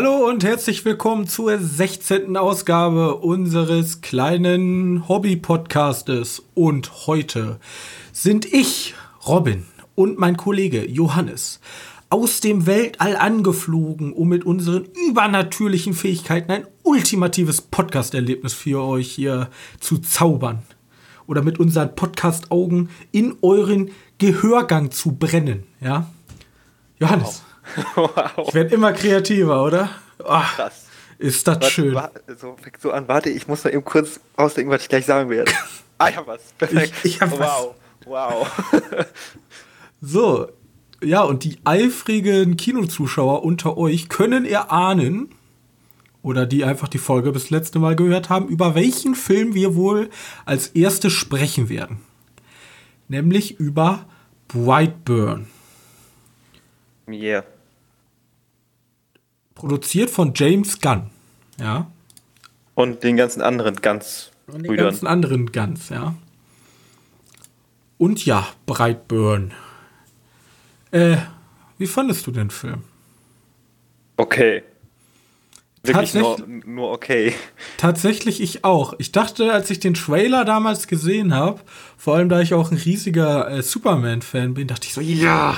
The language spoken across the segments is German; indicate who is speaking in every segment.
Speaker 1: Hallo und herzlich willkommen zur 16. Ausgabe unseres kleinen Hobby-Podcastes. Und heute sind ich, Robin, und mein Kollege Johannes aus dem Weltall angeflogen, um mit unseren übernatürlichen Fähigkeiten ein ultimatives Podcast-Erlebnis für euch hier zu zaubern. Oder mit unseren Podcast-Augen in euren Gehörgang zu brennen. Ja? Johannes. Wow. Ich werde immer kreativer, oder? Oh, Krass. Ist das warte, schön.
Speaker 2: Warte, so, fängt so an. Warte, ich muss mal eben kurz ausdenken, was ich gleich sagen werde. ah, ich hab was. Perfekt.
Speaker 1: Ich, ich hab wow. was. Wow. so, ja, und die eifrigen Kinozuschauer unter euch können erahnen, oder die einfach die Folge bis letzte Mal gehört haben, über welchen Film wir wohl als erstes sprechen werden. Nämlich über Brightburn.
Speaker 2: Yeah.
Speaker 1: Produziert von James Gunn. Ja.
Speaker 2: Und den ganzen anderen Guns.
Speaker 1: Und den ganzen anderen Guns, ja. Und ja, Brightburn. Äh, wie fandest du den Film?
Speaker 2: Okay. Wirklich nur, nur okay.
Speaker 1: Tatsächlich ich auch. Ich dachte, als ich den Trailer damals gesehen habe, vor allem da ich auch ein riesiger äh, Superman-Fan bin, dachte ich so, ja,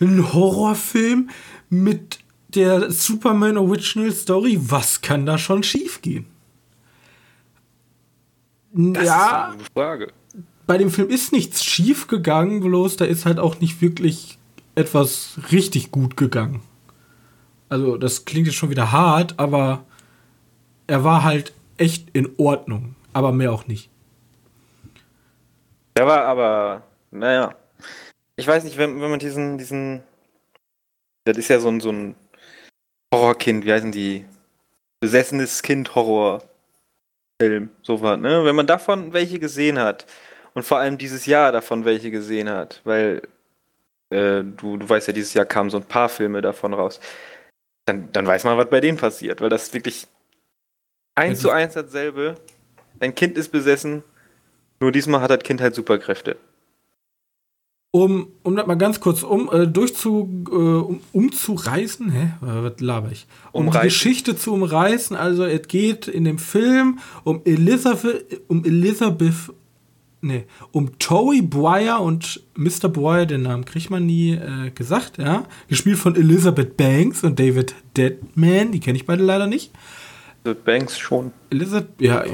Speaker 1: ein Horrorfilm mit der Superman Original Story, was kann da schon schiefgehen?
Speaker 2: Das ja, ist eine Frage.
Speaker 1: Bei dem Film ist nichts schief gegangen, bloß da ist halt auch nicht wirklich etwas richtig gut gegangen. Also, das klingt jetzt schon wieder hart, aber er war halt echt in Ordnung, aber mehr auch nicht.
Speaker 2: Der war aber, naja, ich weiß nicht, wenn, wenn man diesen, diesen, das ist ja so ein, so ein Horrorkind, wie heißen die? Besessenes Kind Horrorfilm, so was, ne? Wenn man davon welche gesehen hat und vor allem dieses Jahr davon welche gesehen hat, weil äh, du, du weißt ja, dieses Jahr kamen so ein paar Filme davon raus, dann, dann weiß man, was bei denen passiert, weil das ist wirklich eins zu eins dasselbe. Ein Kind ist besessen, nur diesmal hat das Kind halt Superkräfte
Speaker 1: um, um das mal ganz kurz um, äh, durchzu, äh, um, umzureißen, hä, was laber ich? Um Umreißen. die Geschichte zu umreißen, also es geht in dem Film um Elizabeth, um Elizabeth, nee, um Toey Boyer und Mr. Boyer, den Namen kriegt man nie äh, gesagt, ja, gespielt von Elizabeth Banks und David Deadman, die kenne ich beide leider nicht.
Speaker 2: Elizabeth Banks schon.
Speaker 1: Elizabeth, ja,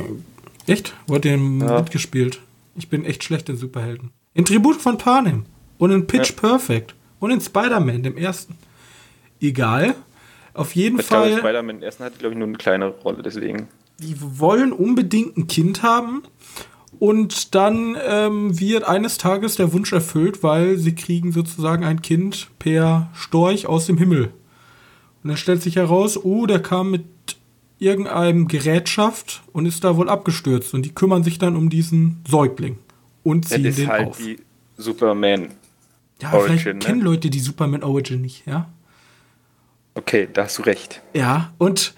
Speaker 1: echt? Wurde dem ja. mitgespielt. Ich bin echt schlecht in Superhelden. In Tribut von Panem. Und in Pitch ja. Perfect. Und in Spider-Man, dem ersten. Egal. Auf jeden ich Fall.
Speaker 2: Spider-Man, im ersten hat, glaube ich, nur eine kleine Rolle, deswegen.
Speaker 1: Die wollen unbedingt ein Kind haben. Und dann ähm, wird eines Tages der Wunsch erfüllt, weil sie kriegen sozusagen ein Kind per Storch aus dem Himmel. Und dann stellt sich heraus, oh, der kam mit irgendeinem Gerätschaft und ist da wohl abgestürzt. Und die kümmern sich dann um diesen Säugling und ziehen das ist den halt auf. Die
Speaker 2: Superman
Speaker 1: ja, Origin, vielleicht ne? kennen Leute die Superman Origin nicht, ja?
Speaker 2: Okay, da hast du recht.
Speaker 1: Ja, und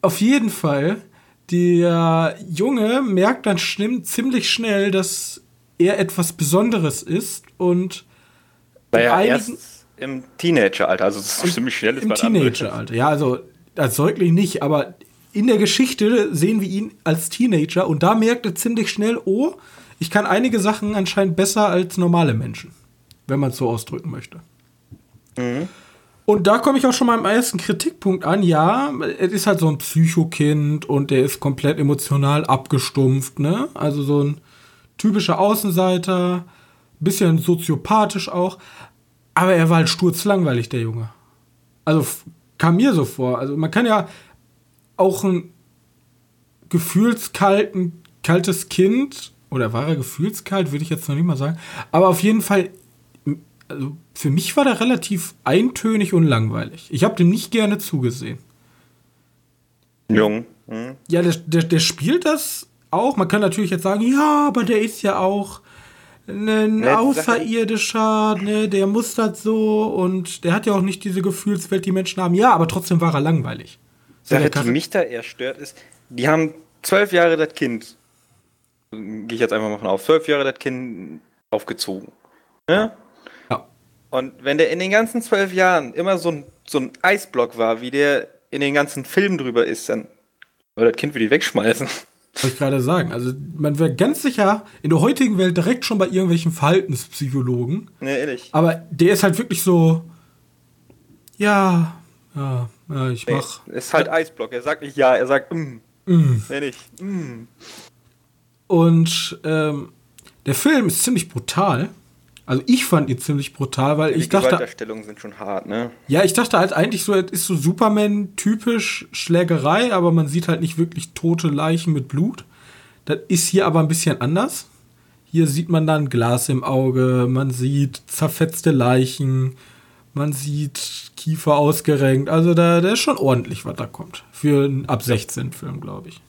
Speaker 1: auf jeden Fall, der Junge merkt dann ziemlich schnell, dass er etwas Besonderes ist und
Speaker 2: naja, erst im Teenageralter, also das ist ziemlich schnell.
Speaker 1: Ist Im Teenageralter, ja, also als Säugling nicht, aber in der Geschichte sehen wir ihn als Teenager und da merkt er ziemlich schnell, oh, ich kann einige Sachen anscheinend besser als normale Menschen wenn man es so ausdrücken möchte. Mhm. Und da komme ich auch schon mal am ersten Kritikpunkt an. Ja, es ist halt so ein Psychokind und der ist komplett emotional abgestumpft, ne? Also so ein typischer Außenseiter, bisschen soziopathisch auch. Aber er war halt sturzlangweilig, der Junge. Also kam mir so vor. Also man kann ja auch ein gefühlskalten, kaltes Kind, oder war er gefühlskalt, würde ich jetzt noch nicht mal sagen, aber auf jeden Fall also für mich war der relativ eintönig und langweilig. Ich habe dem nicht gerne zugesehen.
Speaker 2: Jung. Hm.
Speaker 1: Ja, der, der, der spielt das auch. Man kann natürlich jetzt sagen, ja, aber der ist ja auch ein Außerirdischer, ne, der muss das so und der hat ja auch nicht diese Gefühlswelt, die Menschen haben. Ja, aber trotzdem war er langweilig.
Speaker 2: Sache, die mich da eher stört, ist, die haben zwölf Jahre das Kind, gehe ich jetzt einfach mal von auf, zwölf Jahre das Kind aufgezogen. Ne? Und wenn der in den ganzen zwölf Jahren immer so ein, so ein Eisblock war, wie der in den ganzen Film drüber ist, dann würde das Kind wieder wegschmeißen.
Speaker 1: Wollte ich gerade sagen. Also man wäre ganz sicher in der heutigen Welt direkt schon bei irgendwelchen Verhaltenspsychologen.
Speaker 2: Ne, ehrlich.
Speaker 1: Aber der ist halt wirklich so, ja, ja, ja ich mach.
Speaker 2: Nee, ist halt Eisblock. Er sagt nicht ja, er sagt mm. Mm. Ehrlich. Mm.
Speaker 1: Und ähm, der Film ist ziemlich brutal. Also ich fand ihn ziemlich brutal, weil
Speaker 2: Die
Speaker 1: ich dachte.
Speaker 2: Gewaltdarstellungen sind schon hart, ne?
Speaker 1: Ja, ich dachte halt eigentlich so, es ist so Superman-typisch Schlägerei, aber man sieht halt nicht wirklich tote Leichen mit Blut. Das ist hier aber ein bisschen anders. Hier sieht man dann Glas im Auge, man sieht zerfetzte Leichen, man sieht Kiefer ausgerenkt. Also da, da ist schon ordentlich, was da kommt. Für einen ab 16-Film, glaube ich.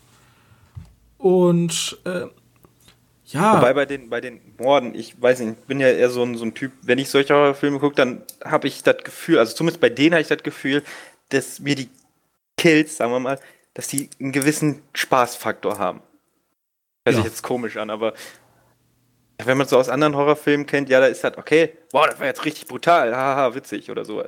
Speaker 1: Und äh, ja.
Speaker 2: Wobei bei den, bei den Morden, ich weiß nicht, ich bin ja eher so ein, so ein Typ, wenn ich solche Horrorfilme gucke, dann habe ich das Gefühl, also zumindest bei denen habe ich das Gefühl, dass mir die Kills, sagen wir mal, dass die einen gewissen Spaßfaktor haben. Hört
Speaker 1: Ja.
Speaker 2: sich jetzt komisch an, aber wenn man so aus anderen Horrorfilmen kennt, ja, da ist das, okay, wow, das war jetzt richtig brutal, haha, witzig oder so.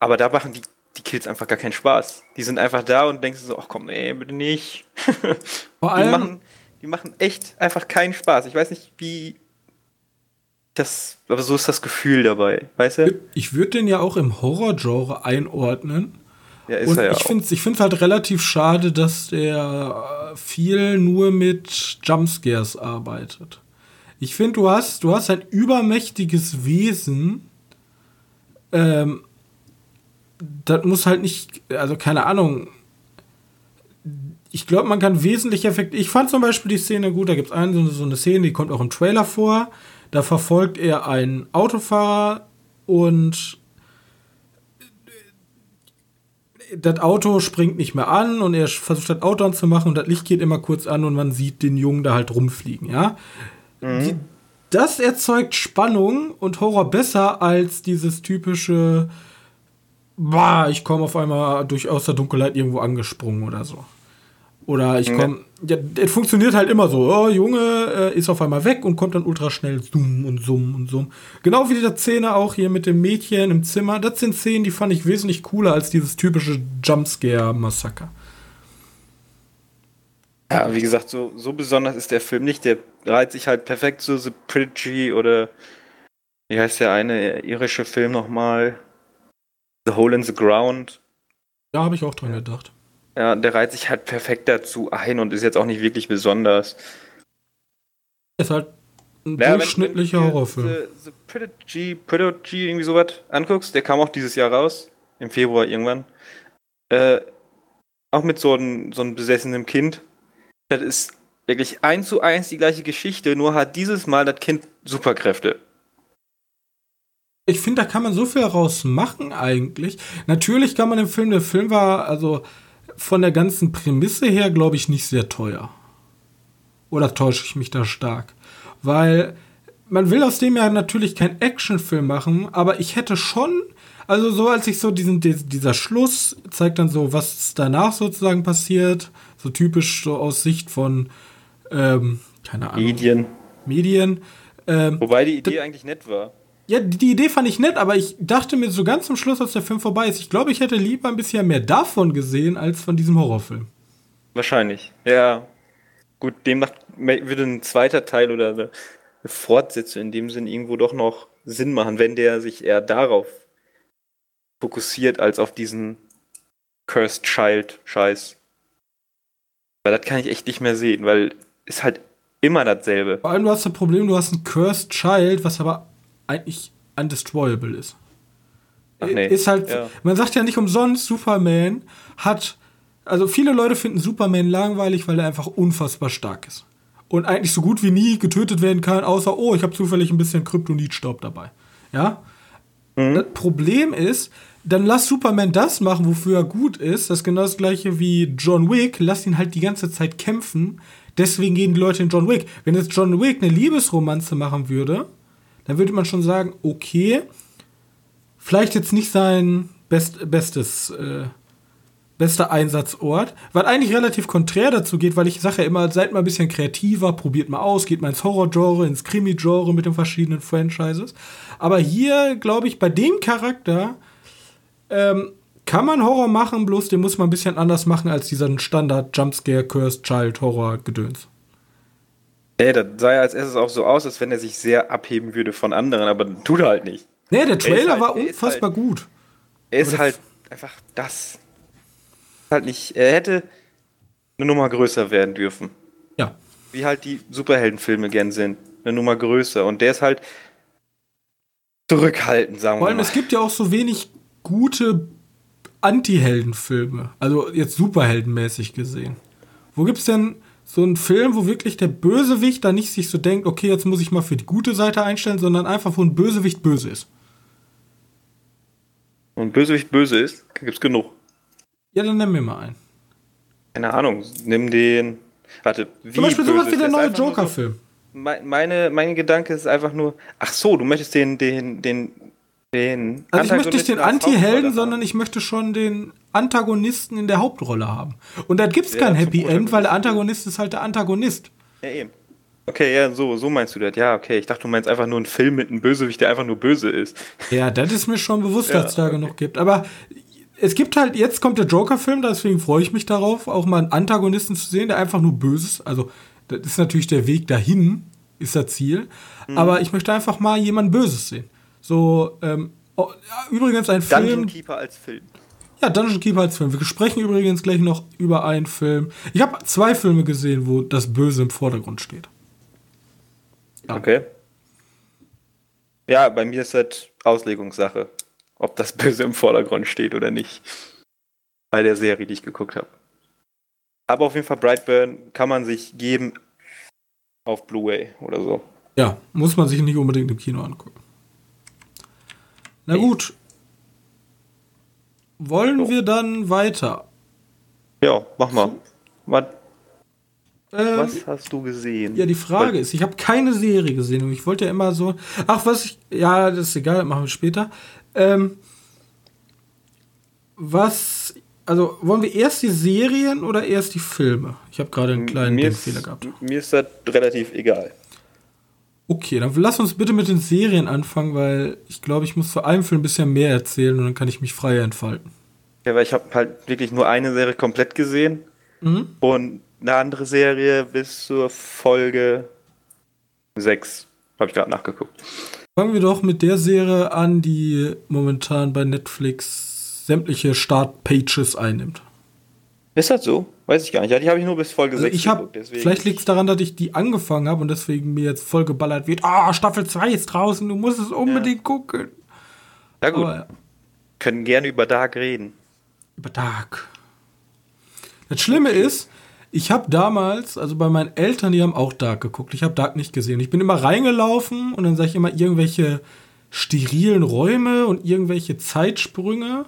Speaker 2: Aber da machen die, die Kills einfach gar keinen Spaß. Die sind einfach da und denkst du so, ach komm, nee, bitte nicht.
Speaker 1: Vor
Speaker 2: Die
Speaker 1: allem,
Speaker 2: machen, die machen echt einfach keinen Spaß. Ich weiß nicht, wie das, aber so ist das Gefühl dabei, weißt du?
Speaker 1: ich würde den ja auch im Horror-Genre einordnen.
Speaker 2: Ja, ist
Speaker 1: Und
Speaker 2: er ja
Speaker 1: ich finde es ich find's halt relativ schade, dass der äh, viel nur mit Jumpscares arbeitet. Ich finde, du hast, du hast ein übermächtiges Wesen. Ähm, das muss halt nicht, also keine Ahnung. Ich glaube, man kann wesentlich effektiv. Ich fand zum Beispiel die Szene gut, da gibt es eine, so eine- Szene, die kommt auch im Trailer vor. Da verfolgt er einen Autofahrer und das Auto springt nicht mehr an und er versucht das Auto anzumachen und das Licht geht immer kurz an und man sieht den Jungen da halt rumfliegen, ja. Die, das erzeugt Spannung und Horror besser als dieses typische, bah, ich komme auf einmal durch aus der Dunkelheit irgendwo angesprungen oder so. Oder ich
Speaker 2: Ja.
Speaker 1: komme, ja, es funktioniert halt immer so, oh, Junge äh, ist auf einmal weg und kommt dann ultra schnell zoom und zoom und zoom. Genau wie die Szene auch hier mit dem Mädchen im Zimmer. Das sind Szenen, die fand ich wesentlich cooler als dieses typische Jumpscare-Massaker.
Speaker 2: Ja, wie gesagt, so, so besonders ist der Film nicht. Der reiht sich halt perfekt zu The Prodigy oder wie heißt der eine irische Film nochmal? The Hole in the Ground.
Speaker 1: Da habe ich auch dran gedacht.
Speaker 2: Ja, der reiht sich halt perfekt dazu ein und ist jetzt auch nicht wirklich besonders.
Speaker 1: Ist halt ein
Speaker 2: Ja, wenn-
Speaker 1: durchschnittlicher
Speaker 2: wenn du dir
Speaker 1: Horrorfilm.
Speaker 2: The, the Prodigy, Prodigy, irgendwie sowas anguckst, der kam auch dieses Jahr raus, im Februar irgendwann. Äh, auch mit so einem so einem besessenem Kind. Das ist wirklich eins zu eins die gleiche Geschichte, nur hat dieses Mal das Kind Superkräfte.
Speaker 1: Ich finde, da kann man so viel rausmachen eigentlich. Natürlich kann man im Film, der Film war also von der ganzen Prämisse her, glaube ich, nicht sehr teuer. Oder täusche ich mich da stark? Weil man will aus dem ja natürlich keinen Actionfilm machen, aber ich hätte schon, also so als ich so diesen, dieser Schluss zeigt dann so, was danach sozusagen passiert, so typisch so aus Sicht von, ähm, keine Ahnung,
Speaker 2: Medien.
Speaker 1: Medien. Ähm,
Speaker 2: Wobei die Idee eigentlich nett war.
Speaker 1: Ja, die, Idee fand ich nett, aber ich dachte mir so ganz zum Schluss, als der Film vorbei ist, ich glaube, ich hätte lieber ein bisschen mehr davon gesehen, als von diesem Horrorfilm.
Speaker 2: Wahrscheinlich. Ja. Gut, demnach würde ein zweiter Teil oder eine Fortsetzung in dem Sinn irgendwo doch noch Sinn machen, wenn der sich eher darauf fokussiert, als auf diesen Cursed Child Scheiß. Weil das kann ich echt nicht mehr sehen, weil ist halt immer dasselbe.
Speaker 1: Vor allem, du hast das Problem, du hast ein Cursed Child, was aber eigentlich undestroyable ist.
Speaker 2: Ach nee.
Speaker 1: Ist halt,
Speaker 2: Ja.
Speaker 1: man sagt ja nicht umsonst, Superman hat, also viele Leute finden Superman langweilig, weil er einfach unfassbar stark ist. Und eigentlich so gut wie nie getötet werden kann, außer, oh, ich habe zufällig ein bisschen Kryptonitstaub dabei. Ja? Das Problem ist, dann lass Superman das machen, wofür er gut ist. Das ist genau das gleiche wie John Wick. Lass ihn halt die ganze Zeit kämpfen. Deswegen gehen die Leute in John Wick. Wenn jetzt John Wick eine Liebesromanze machen würde, dann würde man schon sagen, okay, vielleicht jetzt nicht sein best, bestes, äh, bester Einsatzort, was eigentlich relativ konträr dazu geht, weil ich sage ja immer, seid mal ein bisschen kreativer, probiert mal aus, geht mal ins Horror-Genre, ins Krimi-Genre mit den verschiedenen Franchises. Aber hier, glaube ich, bei dem Charakter, ähm, kann man Horror machen, bloß den muss man ein bisschen anders machen als dieser Standard Jumpscare, Cursed Child Horror Gedöns.
Speaker 2: Ey, das sah ja als erstes auch so aus, als wenn er sich sehr abheben würde von anderen, aber tut er halt nicht.
Speaker 1: Nee, der Trailer
Speaker 2: halt-
Speaker 1: war unfassbar gut.
Speaker 2: Er ist halt einfach das. Halt nicht. Er hätte eine Nummer größer werden dürfen.
Speaker 1: Ja.
Speaker 2: Wie halt die Superheldenfilme gern sind. Eine Nummer größer. Und der ist halt zurückhaltend, sagen
Speaker 1: Vor
Speaker 2: wir
Speaker 1: allem,
Speaker 2: mal.
Speaker 1: es gibt ja auch so wenig gute Anti-Heldenfilme. Also jetzt superheldenmäßig gesehen. Wo gibt's denn so einen Film, wo wirklich der Bösewicht da nicht sich so denkt, okay, jetzt muss ich mal für die gute Seite einstellen, sondern einfach, wo ein Bösewicht böse ist?
Speaker 2: Und Bösewicht böse ist, gibt's genug.
Speaker 1: Ja, dann nenn mir mal einen.
Speaker 2: Keine Ahnung. Nimm den. Warte, wie
Speaker 1: Zum Beispiel sowas wie der neue
Speaker 2: so-
Speaker 1: Joker-Film.
Speaker 2: Mein, meine, mein Gedanke ist einfach nur, ach so, du möchtest den, den, den, den.
Speaker 1: Also ich möchte nicht den Anti-Helden, sondern ich möchte schon den Antagonisten in der Hauptrolle haben. Und da gibt's
Speaker 2: Der
Speaker 1: kein Happy End, weil der Antagonist ist halt der Antagonist.
Speaker 2: Ja, eben. Okay, ja, so, so meinst du das. Ja, okay. Ich dachte, du meinst einfach nur einen Film mit einem Bösewicht, der einfach nur böse ist.
Speaker 1: Ja, das ist mir schon bewusst, dass es da genug gibt. Aber es gibt halt, jetzt kommt der Joker-Film, deswegen freue ich mich darauf, auch mal einen Antagonisten zu sehen, der einfach nur böse ist. Also, das ist natürlich der Weg dahin, ist das Ziel.
Speaker 2: Mhm.
Speaker 1: Aber ich möchte einfach mal jemanden Böses sehen. So, ähm, oh, übrigens ein
Speaker 2: Dungeon
Speaker 1: Film.
Speaker 2: Keeper als Film.
Speaker 1: Ja, Dungeon Keeper als Film. Wir sprechen übrigens gleich noch über einen Film. Ich habe zwei Filme gesehen, wo das Böse im Vordergrund steht. Ja.
Speaker 2: Okay. Ja, bei mir ist das Auslegungssache, ob das Böse im Vordergrund steht oder nicht. Bei der Serie, die ich geguckt habe. Aber auf jeden Fall Brightburn kann man sich geben auf Blu-ray oder so.
Speaker 1: Ja, muss man sich nicht unbedingt im Kino angucken. Na
Speaker 2: Nee.
Speaker 1: gut. Wollen
Speaker 2: So.
Speaker 1: wir dann weiter?
Speaker 2: Ja, mach mal. Was,
Speaker 1: Ähm,
Speaker 2: was hast du gesehen?
Speaker 1: Ja, die Frage ist, ich habe keine Serie gesehen und ich wollte ja immer so. Ach, was ich. Ja, das ist egal, das machen wir später. Ähm, was. Also, wollen wir erst die Serien oder erst die Filme? Ich habe gerade einen kleinen Denkfehler gehabt.
Speaker 2: mir ist das relativ egal.
Speaker 1: Okay, dann lass uns bitte mit den Serien anfangen, weil ich glaube, ich muss zu einem Film ein bisschen mehr erzählen und dann kann ich mich freier entfalten.
Speaker 2: Ja, weil ich habe halt wirklich nur eine Serie komplett gesehen
Speaker 1: Mhm.
Speaker 2: und eine andere Serie bis zur Folge 6. Habe ich gerade nachgeguckt.
Speaker 1: Fangen wir doch mit der Serie an, die momentan bei Netflix sämtliche Startpages einnimmt.
Speaker 2: Ist das so? Weiß ich gar nicht. Ja, die habe ich nur bis Folge
Speaker 1: Also
Speaker 2: 6
Speaker 1: ich habe,
Speaker 2: geguckt,
Speaker 1: vielleicht liegt es daran, dass ich die angefangen habe und deswegen mir jetzt voll geballert wird. Ah, Staffel 2 ist draußen, du musst es unbedingt gucken.
Speaker 2: Ja gut,
Speaker 1: Aber ja,
Speaker 2: können gerne über Dark reden.
Speaker 1: über Dark. Das Schlimme ist, ich habe damals, also bei meinen Eltern, die haben auch Dark geguckt. Ich habe Dark nicht gesehen. Ich bin immer reingelaufen und dann sage ich immer irgendwelche sterilen Räume und irgendwelche Zeitsprünge.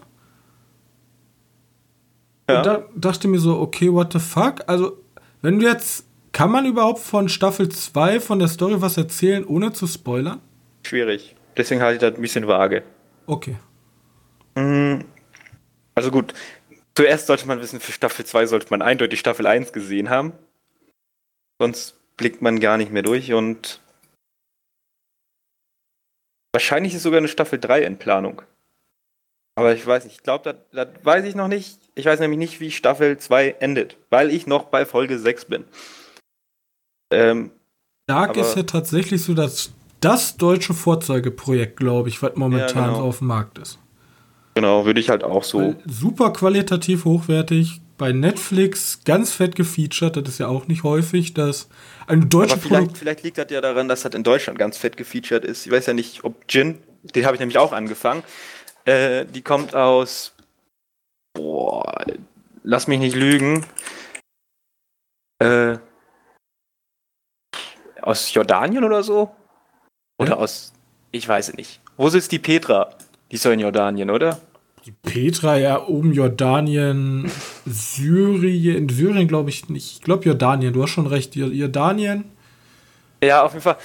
Speaker 2: Ja.
Speaker 1: Und da dachte mir so, okay, what the fuck? Also, wenn du jetzt, kann man überhaupt von Staffel 2 von der Story was erzählen, ohne zu spoilern?
Speaker 2: Schwierig. Deswegen halte ich das ein bisschen vage.
Speaker 1: Okay.
Speaker 2: Mm, Also gut, zuerst sollte man wissen, für Staffel 2 sollte man eindeutig Staffel 1 gesehen haben. Sonst blickt man gar nicht mehr durch und wahrscheinlich ist sogar eine Staffel 3 in Planung. Aber ich weiß nicht, ich glaube, das weiß ich noch nicht. Ich weiß nämlich nicht, wie Staffel 2 endet, weil ich noch bei Folge 6 bin. Ähm,
Speaker 1: Dark ist ja tatsächlich so das, das deutsche Vorzeigeprojekt, glaube ich, was momentan
Speaker 2: Ja, genau.
Speaker 1: auf dem Markt ist.
Speaker 2: genau, würde ich halt auch so.
Speaker 1: Weil Super qualitativ hochwertig. Bei Netflix ganz fett gefeatured. Das ist ja auch nicht häufig, dass eine deutsche
Speaker 2: Aber vielleicht, vielleicht liegt das ja daran, dass das in Deutschland ganz fett gefeatured ist. Ich weiß ja nicht, ob Jin, den habe ich nämlich auch angefangen. Äh, die kommt aus. Boah, lass mich nicht lügen. Äh, aus Jordanien oder so? Oder
Speaker 1: Ja.
Speaker 2: aus. Ich weiß es nicht. Wo sitzt die Petra? Die ist doch in Jordanien, oder?
Speaker 1: Die Petra ja oben Jordanien, Syrien. In Syrien glaube ich nicht. Ich glaube Jordanien. Du hast schon recht. Jor- Jordanien.
Speaker 2: Ja, auf jeden Fall.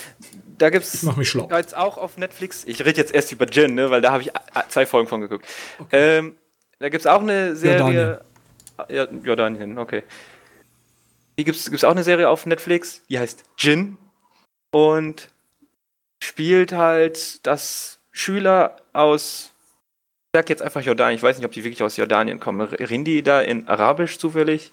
Speaker 2: Da gibt's.
Speaker 1: Ich mach mich schlau.
Speaker 2: Jetzt auch auf Netflix. Ich rede jetzt erst über Jin, ne, weil da habe ich a- zwei Folgen von geguckt. Ähm, da gibt es auch eine Serie. Ja, Jordanien, okay. Hier gibt es auch eine Serie auf Netflix, die heißt Jin und spielt halt, dass Schüler aus sag jetzt einfach Jordanien. Ich weiß nicht, ob die wirklich aus Jordanien kommen. Reden die da in Arabisch zufällig?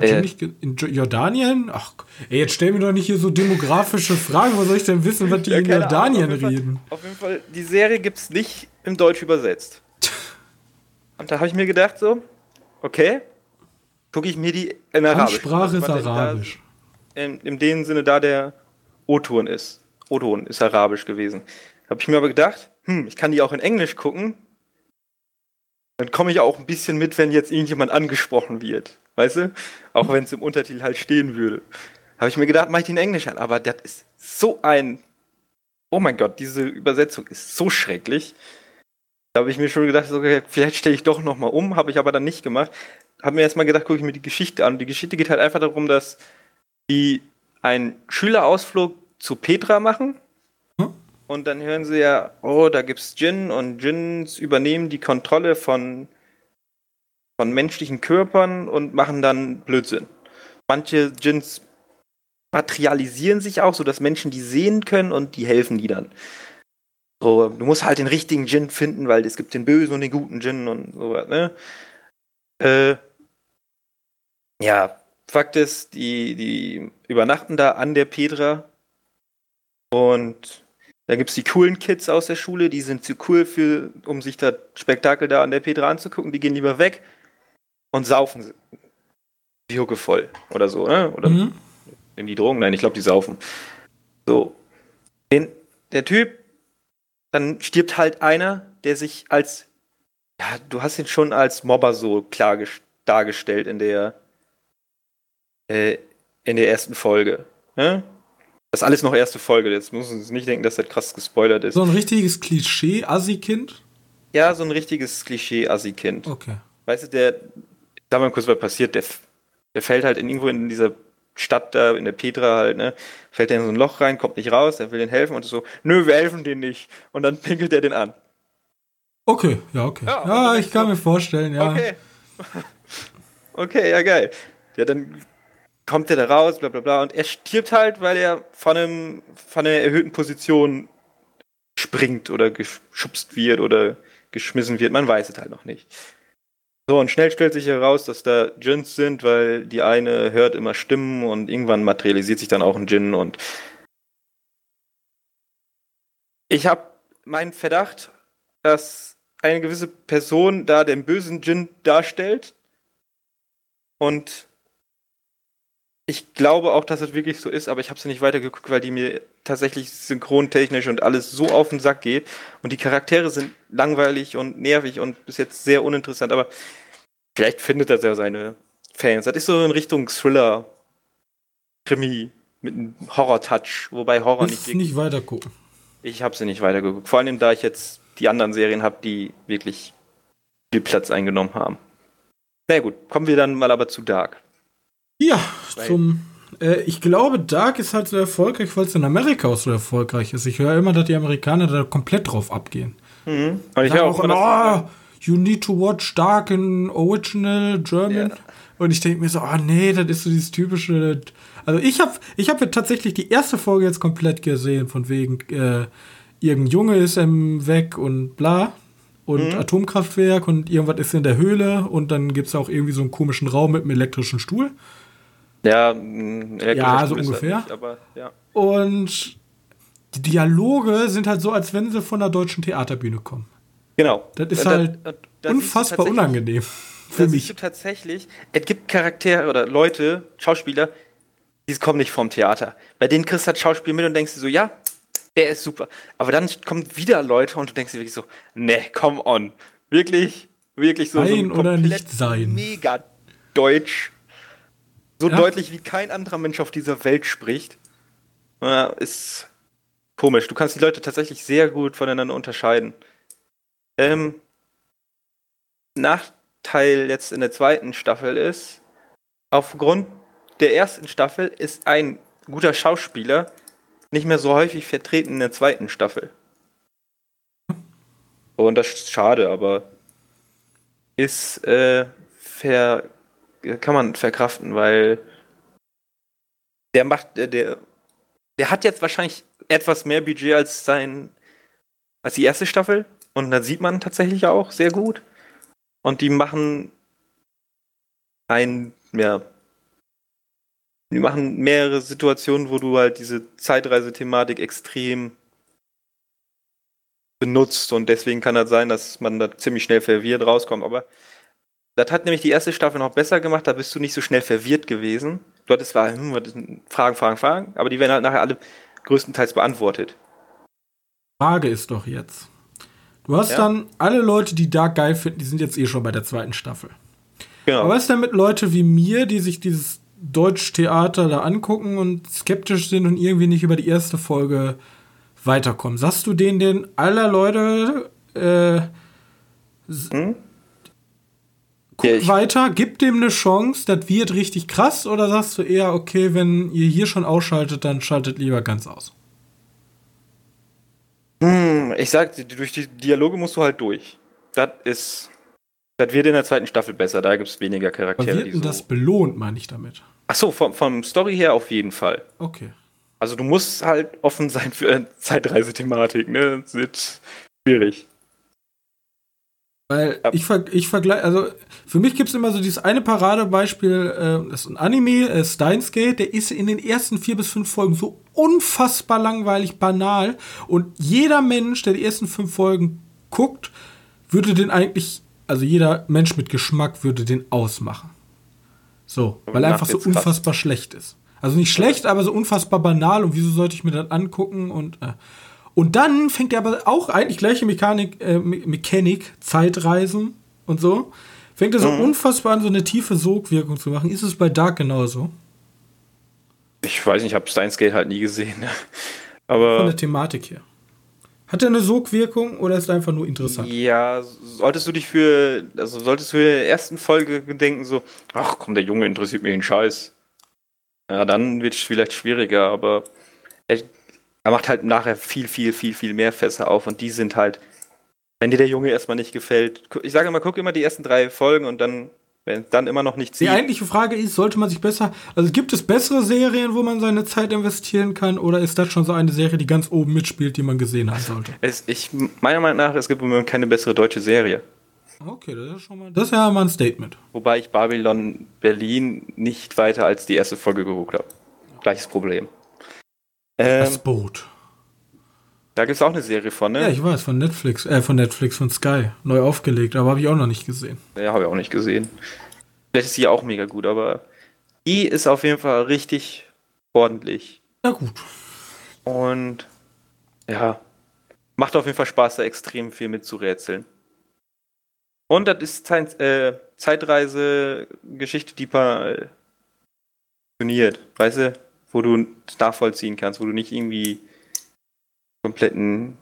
Speaker 1: Nicht in Jordanien? Ach, ey, jetzt stell mir doch nicht hier so demografische Fragen. Wo soll ich denn wissen, was die ja, in Jordanien
Speaker 2: Ahnung,
Speaker 1: auf reden?
Speaker 2: Fall, auf jeden Fall, die Serie gibt es nicht im Deutsch übersetzt. Und da habe ich mir gedacht, so, okay, gucke ich mir die in Arabisch.
Speaker 1: Sprache ist Arabisch.
Speaker 2: in, in dem Sinne, da der O-Ton ist. O-Ton ist Arabisch gewesen. Habe ich mir aber gedacht, hm, ich kann die auch in Englisch gucken. Dann komme ich auch ein bisschen mit, wenn jetzt irgendjemand angesprochen wird. Weißt du? Auch wenn es im Untertitel halt stehen würde. Habe ich mir gedacht, mache ich die in Englisch an. Aber das ist so ein. Oh mein Gott, diese Übersetzung ist so schrecklich. Da habe ich mir schon gedacht, okay, vielleicht stelle ich doch nochmal um, habe ich aber dann nicht gemacht. Habe mir erstmal gedacht, gucke ich mir die Geschichte an. Die Geschichte geht halt einfach darum, dass die einen Schülerausflug zu Petra machen. Hm? Und dann hören sie ja, oh, da gibt's Djinn und Djinns übernehmen die Kontrolle von, von menschlichen Körpern und machen dann Blödsinn. Manche Djinns materialisieren sich auch, sodass Menschen die sehen können und die helfen die dann. So, du musst halt den richtigen Djinn finden, weil es gibt den bösen und den guten Djinn und sowas, ne? Äh, ja, Fakt ist, die, die übernachten da an der Petra und da gibt es die coolen Kids aus der Schule, die sind zu cool für, um sich das Spektakel da an der Petra anzugucken, die gehen lieber weg und saufen die Hucke voll oder so, ne? Oder mhm. nehmen die Drogen? Nein, ich glaube, die saufen. So. Den, der Typ, dann stirbt halt einer, der sich als, ja, du hast ihn schon als Mobber so klar dargestellt in der äh, in der ersten Folge. Ne? Das ist alles noch erste Folge. Jetzt müssen Sie nicht denken, dass das krass gespoilert ist.
Speaker 1: So ein richtiges Klischee-Assi-Kind?
Speaker 2: Ja, so ein richtiges Klischee-Assi-Kind.
Speaker 1: Okay.
Speaker 2: Weißt du, der, da mal kurz was passiert, der, der fällt halt in, irgendwo in dieser Stadt da, in der Petra halt, ne, fällt er in so ein Loch rein, kommt nicht raus, er will den helfen und so, nö, wir helfen den nicht. Und dann pinkelt er den an.
Speaker 1: Okay, ja, okay. Ja, ja ich kann so, mir vorstellen, ja.
Speaker 2: Okay. okay, ja, geil. Ja, dann kommt er da raus, bla bla bla. Und er stirbt halt, weil er von, einem, von einer erhöhten Position springt oder geschubst wird oder geschmissen wird. Man weiß es halt noch nicht. So, und schnell stellt sich heraus, dass da Djinns sind, weil die eine hört immer Stimmen und irgendwann materialisiert sich dann auch ein Djinn und ich habe meinen Verdacht, dass eine gewisse Person da den bösen Djinn darstellt und ich glaube auch, dass es wirklich so ist, aber ich habe es nicht weitergeguckt, weil die mir tatsächlich synchrontechnisch und alles so auf den Sack geht. Und die Charaktere sind langweilig und nervig und bis jetzt sehr uninteressant. Aber vielleicht findet er ja seine Fans. Das ist so in Richtung Thriller, Krimi mit einem Horror-Touch, wobei Horror
Speaker 1: nicht. Ich nicht weitergucken.
Speaker 2: Ich habe sie nicht weitergeguckt. Vor allem, da ich jetzt die anderen Serien habe, die wirklich viel Platz eingenommen haben. Na gut, kommen wir dann mal aber zu Dark.
Speaker 1: Ja, zum. Äh, ich glaube, Dark ist halt so erfolgreich, weil es in Amerika auch so erfolgreich ist. Ich höre immer, dass die Amerikaner da komplett drauf abgehen.
Speaker 2: Mhm.
Speaker 1: Und ich höre auch immer, oh, you need to watch Dark in Original German. Ja. Und ich denke mir so, ah oh, nee, das ist so dieses typische. Also ich habe ich hab tatsächlich die erste Folge jetzt komplett gesehen, von wegen, äh, irgendein Junge ist im weg und bla und mhm. Atomkraftwerk und irgendwas ist in der Höhle und dann gibt es auch irgendwie so einen komischen Raum mit einem elektrischen Stuhl.
Speaker 2: Ja,
Speaker 1: ja so ungefähr. Nicht, aber, ja. Und die Dialoge sind halt so, als wenn sie von der deutschen Theaterbühne kommen.
Speaker 2: Genau.
Speaker 1: Das ist halt da, da unfassbar unangenehm
Speaker 2: für mich. Siehst du tatsächlich, es gibt Charaktere oder Leute, Schauspieler, die kommen nicht vom Theater. Bei denen kriegst du halt Schauspiel mit und denkst du so, ja, der ist super. Aber dann kommen wieder Leute und du denkst dir wirklich so, ne, come on. Wirklich, wirklich so,
Speaker 1: sein so oder nicht sein.
Speaker 2: mega deutsch so ja. deutlich wie kein anderer Mensch auf dieser Welt spricht. Ist komisch. Du kannst die Leute tatsächlich sehr gut voneinander unterscheiden. Ähm, Nachteil jetzt in der zweiten Staffel ist, aufgrund der ersten Staffel ist ein guter Schauspieler nicht mehr so häufig vertreten in der zweiten Staffel. Und das ist schade, aber ist äh, ver kann man verkraften, weil der macht, der, der, der hat jetzt wahrscheinlich etwas mehr Budget als sein, als die erste Staffel Und da sieht man tatsächlich auch sehr gut. Und die machen ein, ja, die machen mehrere Situationen, wo du halt diese Zeitreisethematik extrem benutzt und deswegen kann das sein, dass man da ziemlich schnell verwirrt rauskommt. Aber das hat nämlich die erste Staffel noch besser gemacht, da bist du nicht so schnell verwirrt gewesen. Du hattest zwar hm, Fragen, Fragen, Fragen, aber die werden halt nachher alle größtenteils beantwortet.
Speaker 1: Frage ist doch jetzt. Du hast ja. dann alle Leute, die Dark geil finden, die sind jetzt eh schon bei der zweiten Staffel. Genau. Aber was ist denn mit Leuten wie mir, die sich dieses Deutsch-Theater da angucken und skeptisch sind und irgendwie nicht über die erste Folge weiterkommen? Sagst du denen denn aller Leute, äh, hm? Guck ja, weiter, gib dem eine Chance, das wird richtig krass, oder sagst du eher, okay, wenn ihr hier schon ausschaltet, dann schaltet lieber ganz aus?
Speaker 2: Hm, ich sag, durch die Dialoge musst du halt durch. Das ist. Das wird in der zweiten Staffel besser, da gibt es weniger Charaktere.
Speaker 1: Aber wird denn so das belohnt, meine ich damit?
Speaker 2: Achso, vom, vom Story her auf jeden Fall.
Speaker 1: Okay.
Speaker 2: Also du musst halt offen sein für Zeitreisethematik, ne? Das wird schwierig.
Speaker 1: Weil ich, ver ich vergleiche, also für mich gibt es immer so dieses eine Paradebeispiel, äh, das ist ein Anime, äh, Steins Gate, der ist in den ersten vier bis fünf Folgen so unfassbar langweilig, banal und jeder Mensch, der die ersten fünf Folgen guckt, würde den eigentlich, also jeder Mensch mit Geschmack würde den ausmachen. So, weil er einfach so unfassbar krass. schlecht ist. Also nicht schlecht, aber so unfassbar banal und wieso sollte ich mir das angucken und äh, und dann fängt er aber auch eigentlich gleiche Mechanik, äh, Mechanik, Zeitreisen und so. Fängt er so mhm. unfassbar an, so eine tiefe Sogwirkung zu machen. Ist es bei Dark genauso?
Speaker 2: Ich weiß nicht, ich habe Steins Gate halt nie gesehen. Aber
Speaker 1: Von der Thematik her. Hat er eine Sogwirkung oder ist er einfach nur interessant?
Speaker 2: Ja, solltest du dich für, also solltest du in der ersten Folge denken, so, ach komm, der Junge interessiert mich den Scheiß. Ja, dann wird es vielleicht schwieriger, aber er macht halt nachher viel, viel, viel, viel mehr Fässer auf und die sind halt, wenn dir der Junge erstmal nicht gefällt, ich sage immer, guck immer die ersten drei Folgen und dann, wenn dann immer noch nichts
Speaker 1: Die eigentliche Frage ist, sollte man sich besser, also gibt es bessere Serien, wo man seine Zeit investieren kann oder ist das schon so eine Serie, die ganz oben mitspielt, die man gesehen haben sollte?
Speaker 2: Es, ich, meiner Meinung nach, es gibt im Moment keine bessere deutsche Serie.
Speaker 1: Okay, das ist schon mal, das ist ja mal ein Statement.
Speaker 2: Wobei ich Babylon Berlin nicht weiter als die erste Folge geguckt habe. Gleiches Problem.
Speaker 1: Ähm, das Boot.
Speaker 2: Da gibt es auch eine Serie von, ne?
Speaker 1: Ja, ich weiß, von Netflix, äh, von Netflix, von Sky. Neu aufgelegt, aber habe ich auch noch nicht gesehen.
Speaker 2: Ja, habe ich auch nicht gesehen. Vielleicht ist sie auch mega gut, aber die ist auf jeden Fall richtig ordentlich.
Speaker 1: Ja, gut.
Speaker 2: Und ja, macht auf jeden Fall Spaß, da extrem viel mitzurätseln. Und das ist Zeit, äh, Zeitreise-Geschichte, die funktioniert, weißt du? Wo du nachvollziehen kannst, wo du nicht irgendwie kompletten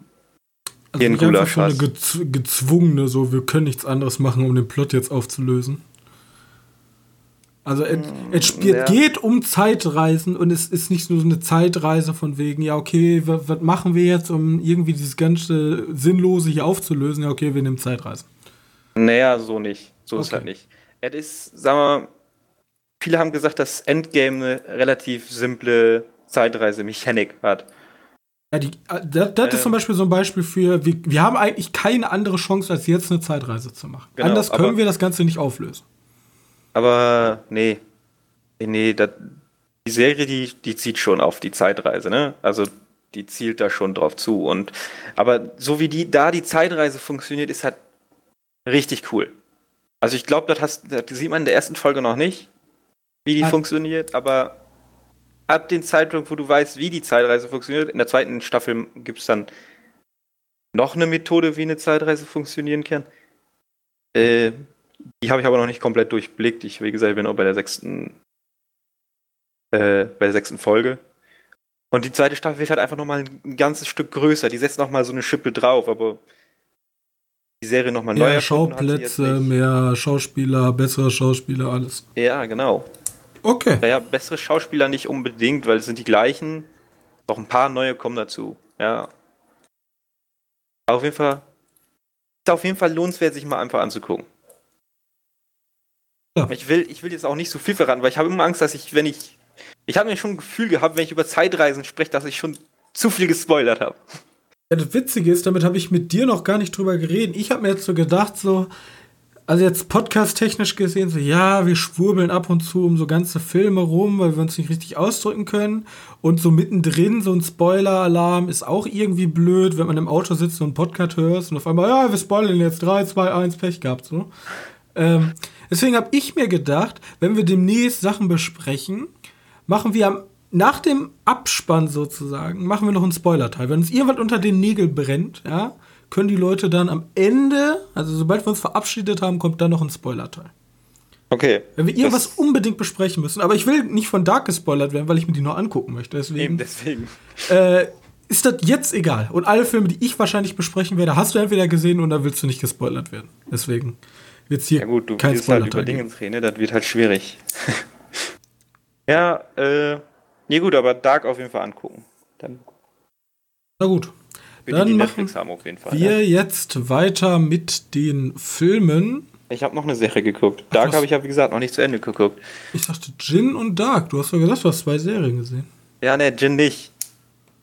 Speaker 1: also Hirngulasch so eine gez gezwungene, so wir können nichts anderes machen, um den Plot jetzt aufzulösen. Also es, es ja. geht um Zeitreisen und es ist nicht nur so eine Zeitreise von wegen, ja okay, was machen wir jetzt, um irgendwie dieses ganze Sinnlose hier aufzulösen? Ja okay, wir nehmen Zeitreisen.
Speaker 2: Naja, so nicht. So okay. ist halt nicht. Es ist, sagen wir mal, viele haben gesagt, dass Endgame eine relativ simple Zeitreise-Mechanik hat.
Speaker 1: Ja, die, äh, das, das ähm, ist zum Beispiel so ein Beispiel für, wir, wir haben eigentlich keine andere Chance, als jetzt eine Zeitreise zu machen. Genau, Anders können aber, wir das Ganze nicht auflösen.
Speaker 2: Aber nee, nee, das, die Serie, die, die zieht schon auf die Zeitreise, ne? Also die zielt da schon drauf zu. Und aber so wie die da die Zeitreise funktioniert, ist halt richtig cool. Also ich glaube, das, das sieht man in der ersten Folge noch nicht wie die Hat funktioniert, aber ab dem Zeitpunkt, wo du weißt, wie die Zeitreise funktioniert, in der zweiten Staffel gibt es dann noch eine Methode, wie eine Zeitreise funktionieren kann. Äh, die habe ich aber noch nicht komplett durchblickt. Ich, wie gesagt, bin auch bei der sechsten, äh, bei der sechsten Folge. Und die zweite Staffel wird halt einfach nochmal ein ganzes Stück größer. Die setzt nochmal so eine Schippe drauf, aber die Serie nochmal neu.
Speaker 1: Mehr Schauplätze, mehr Schauspieler, bessere Schauspieler, alles.
Speaker 2: Ja, genau.
Speaker 1: Okay.
Speaker 2: Naja, bessere Schauspieler nicht unbedingt, weil es sind die gleichen. Doch ein paar neue kommen dazu. Ja. Auf jeden Fall. Ist auf jeden Fall lohnenswert, sich mal einfach anzugucken. Ja. Ich, will, ich will jetzt auch nicht so viel verraten, weil ich habe immer Angst, dass ich, wenn ich. Ich habe mir schon ein Gefühl gehabt, wenn ich über Zeitreisen spreche, dass ich schon zu viel gespoilert habe.
Speaker 1: Ja, das Witzige ist, damit habe ich mit dir noch gar nicht drüber geredet. Ich habe mir jetzt so gedacht, so, also jetzt podcast-technisch gesehen, so, ja, wir schwurbeln ab und zu um so ganze Filme rum, weil wir uns nicht richtig ausdrücken können. Und so mittendrin so ein Spoiler-Alarm ist auch irgendwie blöd, wenn man im Auto sitzt und einen Podcast hört und auf einmal, ja, wir spoilern jetzt 3, 2, 1, Pech gehabt, so. Ähm, deswegen habe ich mir gedacht, wenn wir demnächst Sachen besprechen, machen wir am nach dem Abspann sozusagen machen wir noch einen Spoiler-Teil. Wenn uns irgendwas unter den Nägeln brennt, ja, können die Leute dann am Ende, also sobald wir uns verabschiedet haben, kommt dann noch ein Spoiler-Teil.
Speaker 2: Okay.
Speaker 1: Wenn wir irgendwas unbedingt besprechen müssen, aber ich will nicht von Dark gespoilert werden, weil ich mir die nur angucken möchte. Deswegen,
Speaker 2: Eben deswegen.
Speaker 1: Äh, ist das jetzt egal. Und alle Filme, die ich wahrscheinlich besprechen werde, hast du entweder gesehen oder willst du nicht gespoilert werden. Deswegen wird es hier
Speaker 2: Ja gut, du
Speaker 1: kein
Speaker 2: willst halt
Speaker 1: Spoiler-Teil
Speaker 2: über. Dinge reden, das wird halt schwierig. ja, äh, nee gut, aber Dark auf jeden Fall angucken. Dann
Speaker 1: Na gut.
Speaker 2: Für
Speaker 1: Dann
Speaker 2: die, Netflix haben auf jeden Fall.
Speaker 1: Wir
Speaker 2: Ne?
Speaker 1: jetzt weiter mit den Filmen.
Speaker 2: Ich habe noch eine Serie geguckt. Dark
Speaker 1: was?
Speaker 2: habe ich ja wie gesagt noch nicht zu Ende geguckt.
Speaker 1: Ich dachte Jin und Dark. Du hast doch gesagt, du hast zwei Serien gesehen.
Speaker 2: Ja, ne, Jin nicht.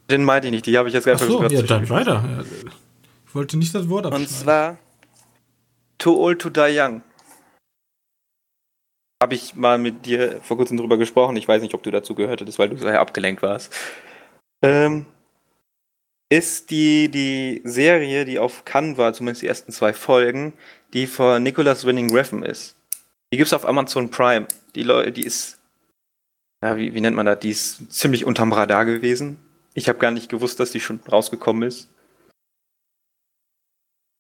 Speaker 2: Jin meinte ich nicht, die habe ich jetzt
Speaker 1: Ach
Speaker 2: einfach
Speaker 1: so,
Speaker 2: gerade
Speaker 1: ja, dann weiter. Ja, Ich wollte nicht das Wort abschneiden.
Speaker 2: Und zwar Too Old to Die Young. Habe ich mal mit dir vor kurzem drüber gesprochen. Ich weiß nicht, ob du dazu gehört hättest, weil du so abgelenkt warst. Ähm, ist die, die Serie, die auf war, zumindest die ersten zwei Folgen, die von Nicholas Winning Refn ist. Die gibt es auf Amazon Prime. Die Leute, die ist, ja, wie, wie nennt man das? Die ist ziemlich unterm Radar gewesen. Ich habe gar nicht gewusst, dass die schon rausgekommen ist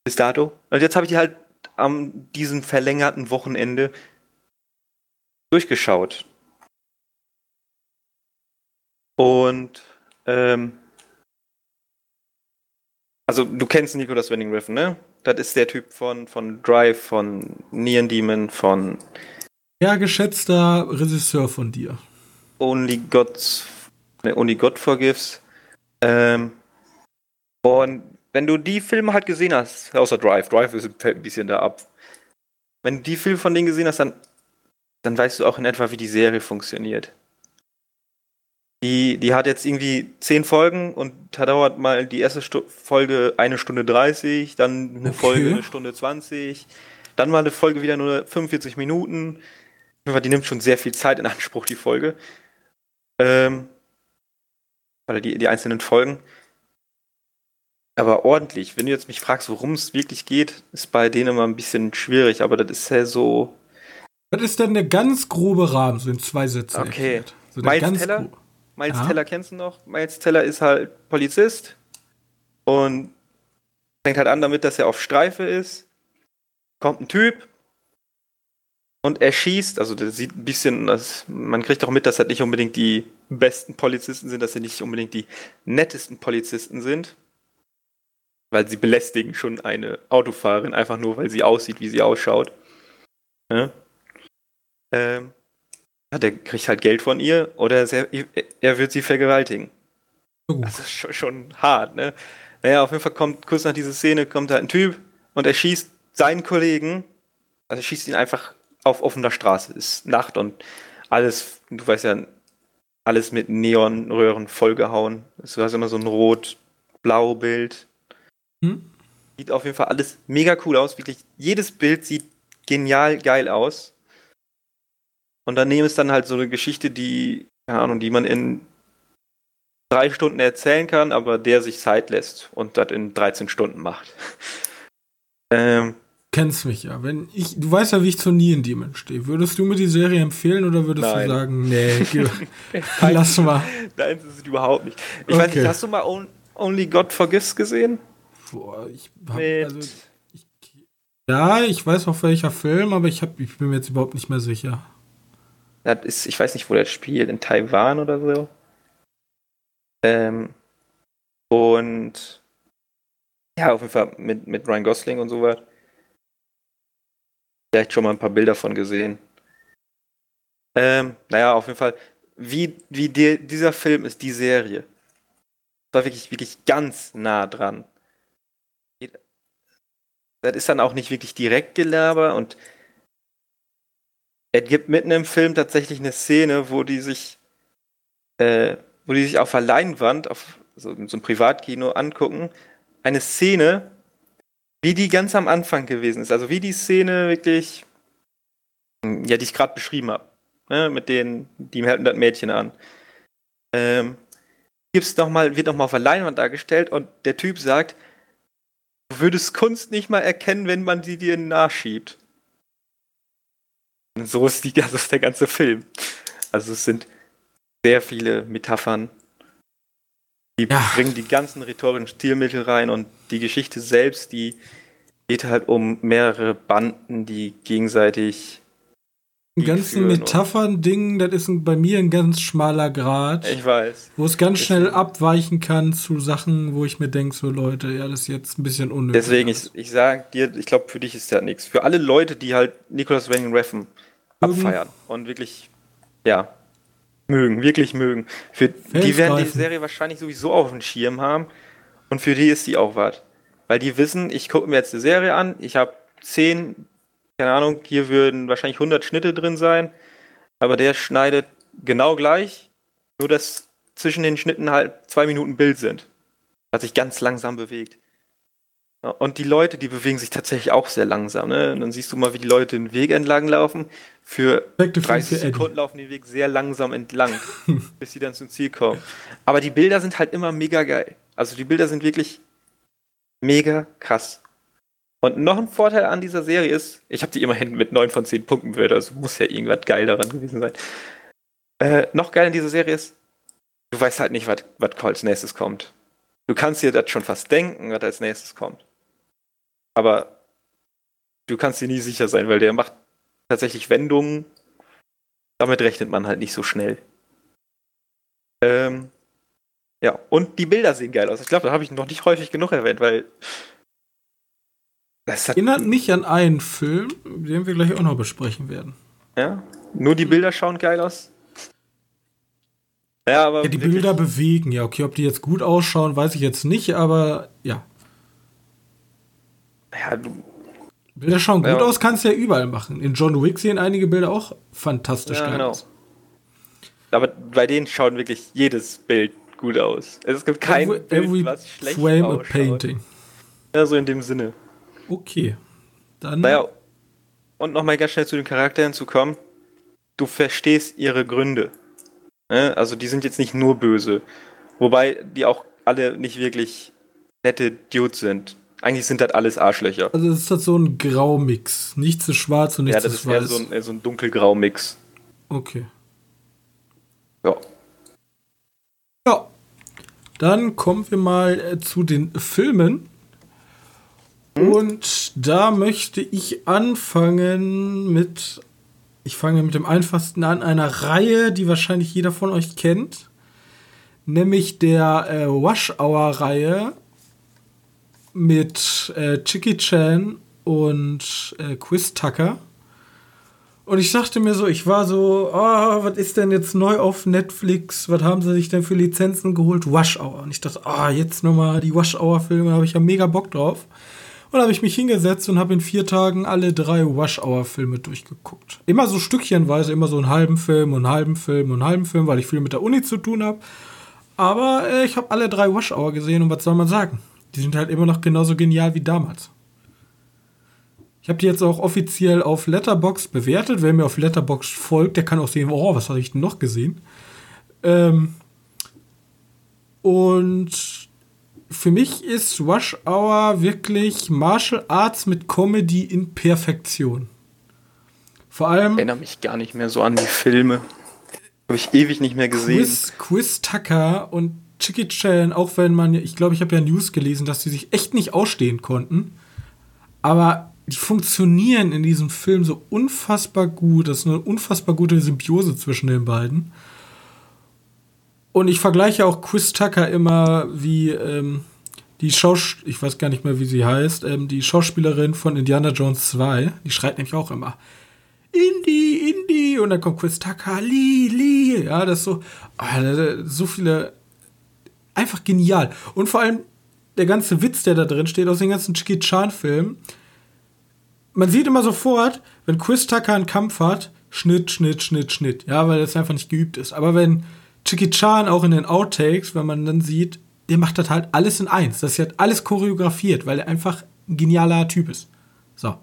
Speaker 2: bis dato. Und jetzt habe ich die halt am diesem verlängerten Wochenende durchgeschaut. Und ähm, also du kennst Nicolas Winding Refn, ne? Das ist der Typ von, von Drive, von Neon Demon, von
Speaker 1: Ja, geschätzter Regisseur von dir.
Speaker 2: Only God, ne, Only God Forgives. Ähm, und wenn du die Filme halt gesehen hast, außer Drive, Drive ist, ein bisschen da ab. Wenn du die Filme von denen gesehen hast, dann, dann weißt du auch in etwa, wie die Serie funktioniert. Die, die hat jetzt irgendwie zehn Folgen und da dauert mal die erste Stu Folge eine Stunde 30, dann eine
Speaker 1: Okay.
Speaker 2: Folge eine Stunde 20, dann mal eine Folge wieder nur 45 Minuten. Die nimmt schon sehr viel Zeit in Anspruch, die Folge. Ähm, oder die, die einzelnen Folgen. Aber ordentlich. Wenn du jetzt mich fragst, worum es wirklich geht, ist bei denen immer ein bisschen schwierig, aber das ist ja so.
Speaker 1: Was ist denn der ganz grobe Rahmen, so in zwei Sätzen
Speaker 2: Okay.
Speaker 1: So
Speaker 2: Miles Teller? Miles
Speaker 1: Ja.
Speaker 2: Teller kennst du noch? Miles Teller ist halt Polizist und fängt halt an damit, dass er auf Streife ist. Kommt ein Typ und er schießt, also der sieht ein bisschen, das, man kriegt auch mit, dass das nicht unbedingt die besten Polizisten sind, dass sie nicht unbedingt die nettesten Polizisten sind. Weil sie belästigen schon eine Autofahrerin, einfach nur, weil sie aussieht, wie sie ausschaut. Ja? Ähm, ja, der kriegt halt Geld von ihr oder er, er wird sie vergewaltigen.
Speaker 1: Gut.
Speaker 2: Das ist schon, schon hart, ne? Naja, auf jeden Fall kommt kurz nach dieser Szene kommt da ein Typ und er schießt seinen Kollegen, also er schießt ihn einfach auf offener Straße. Ist Nacht und alles, du weißt ja, alles mit Neonröhren vollgehauen. Du hast immer so ein rot-blau Bild.
Speaker 1: Hm?
Speaker 2: Sieht auf jeden Fall alles mega cool aus. Wirklich, jedes Bild sieht genial geil aus. Und daneben ist dann halt so eine Geschichte, die, keine Ahnung, die man in drei Stunden erzählen kann, aber der sich Zeit lässt und das in 13 Stunden macht. ähm,
Speaker 1: Kennst mich ja. Wenn ich, du weißt ja, wie ich zu Neon Demon stehe. Würdest du mir die Serie empfehlen oder würdest
Speaker 2: Nein.
Speaker 1: du sagen, nee, lass mal.
Speaker 2: nein, das ist überhaupt nicht. Ich weiß
Speaker 1: Okay.
Speaker 2: nicht, hast du mal On- Only God Forgives gesehen?
Speaker 1: Boah, ich hab, also, ich, ja, ich weiß auch welcher Film, aber ich, hab, ich bin mir jetzt überhaupt nicht mehr sicher.
Speaker 2: Das ist, ich weiß nicht, wo der spielt, in Taiwan oder so. Ähm, und ja, auf jeden Fall mit, mit Ryan Gosling und so was. Vielleicht schon mal ein paar Bilder von gesehen. Ähm, naja, auf jeden Fall, wie, wie die, dieser Film ist, die Serie. War wirklich, wirklich ganz nah dran. Das ist dann auch nicht wirklich direkt Gelaber und es gibt mitten im Film tatsächlich eine Szene, wo die sich, äh, wo die sich auf der Leinwand, auf so, so ein Privatkino angucken, eine Szene, wie die ganz am Anfang gewesen ist. Also wie die Szene wirklich, ja, die ich gerade beschrieben habe. Ne, mit denen, die halten das Mädchen an. Ähm, gibt's noch mal, wird nochmal auf der Leinwand dargestellt und der Typ sagt, du würdest Kunst nicht mal erkennen, wenn man sie dir nachschiebt. So ist, die, das ist der ganze Film. Also es sind sehr viele Metaphern. Die ja. bringen die ganzen rhetorischen Stilmittel rein und die Geschichte selbst, die geht halt um mehrere Banden, die gegenseitig
Speaker 1: ein ganzen Metaphern-Ding, das ist bei mir ein ganz schmaler Grad.
Speaker 2: Ich weiß.
Speaker 1: Wo es ganz schnell abweichen kann zu Sachen, wo ich mir denke, so Leute, ja, das ist jetzt ein bisschen unnötig.
Speaker 2: Deswegen, ich, ich sage dir, ich glaube, für dich ist das nichts. Für alle Leute, die halt Nicholas Wayne Reffen abfeiern und wirklich, ja, mögen, wirklich mögen. Für die werden die Serie wahrscheinlich sowieso auf dem Schirm haben und für die ist die auch was. Weil die wissen, ich gucke mir jetzt eine Serie an, ich habe zehn keine Ahnung, hier würden wahrscheinlich 100 Schnitte drin sein, aber der schneidet genau gleich, nur dass zwischen den Schnitten halt zwei Minuten Bild sind. Hat sich ganz langsam bewegt. Und die Leute, die bewegen sich tatsächlich auch sehr langsam. Ne? Und dann siehst du mal, wie die Leute den Weg entlang laufen. Für 30 Sekunden laufen die Weg sehr langsam entlang, bis sie dann zum Ziel kommen. Aber die Bilder sind halt immer mega geil. Also die Bilder sind wirklich mega krass. Und noch ein Vorteil an dieser Serie ist, ich habe die immerhin mit 9 von 10 Punkten bewertet, also muss ja irgendwas geil daran gewesen sein. Äh, noch geil in dieser Serie ist, du weißt halt nicht, was als nächstes kommt. Du kannst dir das schon fast denken, was als nächstes kommt. Aber du kannst dir nie sicher sein, weil der macht tatsächlich Wendungen. Damit rechnet man halt nicht so schnell. Ähm, ja, und die Bilder sehen geil aus. Ich glaube, da habe ich noch nicht häufig genug erwähnt, weil
Speaker 1: das erinnert mich an einen Film, den wir gleich auch noch besprechen werden.
Speaker 2: Ja, nur die Bilder schauen geil aus.
Speaker 1: Ja, aber. Ja, die Bilder bewegen, ja, okay, ob die jetzt gut ausschauen, weiß ich jetzt nicht, aber ja. Ja, du. Bilder schauen gut ja. aus, kannst du ja überall machen. In John Wick sehen einige Bilder auch fantastisch ja, genau. aus.
Speaker 2: Aber bei denen schaut wirklich jedes Bild gut aus. Es gibt kein every, Bild, every was schlecht frame ausschaut. a painting. Ja, so in dem Sinne.
Speaker 1: Okay.
Speaker 2: Dann. Naja, und nochmal ganz schnell zu den Charakteren zu kommen. Du verstehst ihre Gründe. Ne? Also die sind jetzt nicht nur böse. Wobei die auch alle nicht wirklich nette Dudes sind. Eigentlich sind das alles Arschlöcher.
Speaker 1: Also es ist halt so ein Graumix. Nichts ist schwarz und nichts ist weiß. Ja, das ist
Speaker 2: eher so ein, so ein dunkelgrau-Mix.
Speaker 1: Okay.
Speaker 2: Ja.
Speaker 1: Ja. Dann kommen wir mal äh, zu den Filmen. Hm? Und da möchte ich anfangen mit, ich fange mit dem einfachsten an, einer Reihe, die wahrscheinlich jeder von euch kennt, nämlich der äh, Wash Hour Reihe mit äh, Chicky Chan und äh, Quiz Tucker. Und ich dachte mir so, ich war so, oh, was ist denn jetzt neu auf Netflix? Was haben sie sich denn für Lizenzen geholt? Wash Hour. Und ich dachte, ah, oh, jetzt nochmal die Wash Hour Filme, da habe ich ja mega Bock drauf. Und habe ich mich hingesetzt und habe in vier Tagen alle drei Wash-Hour-Filme durchgeguckt. Immer so stückchenweise, immer so einen halben Film und einen halben Film und einen halben Film, weil ich viel mit der Uni zu tun habe. Aber äh, ich habe alle drei Wash-Hour gesehen und was soll man sagen? Die sind halt immer noch genauso genial wie damals. Ich habe die jetzt auch offiziell auf Letterbox bewertet. Wer mir auf Letterbox folgt, der kann auch sehen, oh, was habe ich denn noch gesehen? Ähm und für mich ist Rush Hour wirklich Martial Arts mit Comedy in Perfektion. Vor allem.
Speaker 2: Ich erinnere mich gar nicht mehr so an die Filme. Habe ich ewig nicht mehr gesehen.
Speaker 1: Quiz, Quiz Tucker und Chicky Chan, auch wenn man, ich glaube, ich habe ja News gelesen, dass sie sich echt nicht ausstehen konnten. Aber die funktionieren in diesem Film so unfassbar gut. Das ist eine unfassbar gute Symbiose zwischen den beiden. Und ich vergleiche auch Chris Tucker immer wie ähm, die Schaus ich weiß gar nicht mehr, wie sie heißt, ähm, die Schauspielerin von Indiana Jones 2. Die schreit nämlich auch immer Indie, Indie. Und dann kommt Chris Tucker, Lee, Lee. Ja, das ist so, oh, so viele, einfach genial. Und vor allem der ganze Witz, der da drin steht, aus den ganzen Jackie Chan-Filmen. Man sieht immer sofort, wenn Chris Tucker einen Kampf hat, Schnitt, Schnitt, Schnitt, Schnitt. Ja, weil das einfach nicht geübt ist. Aber wenn Chicky Chan auch in den Outtakes, wenn man dann sieht, der macht das halt alles in eins. Das ist halt alles choreografiert, weil er einfach ein genialer Typ ist. So.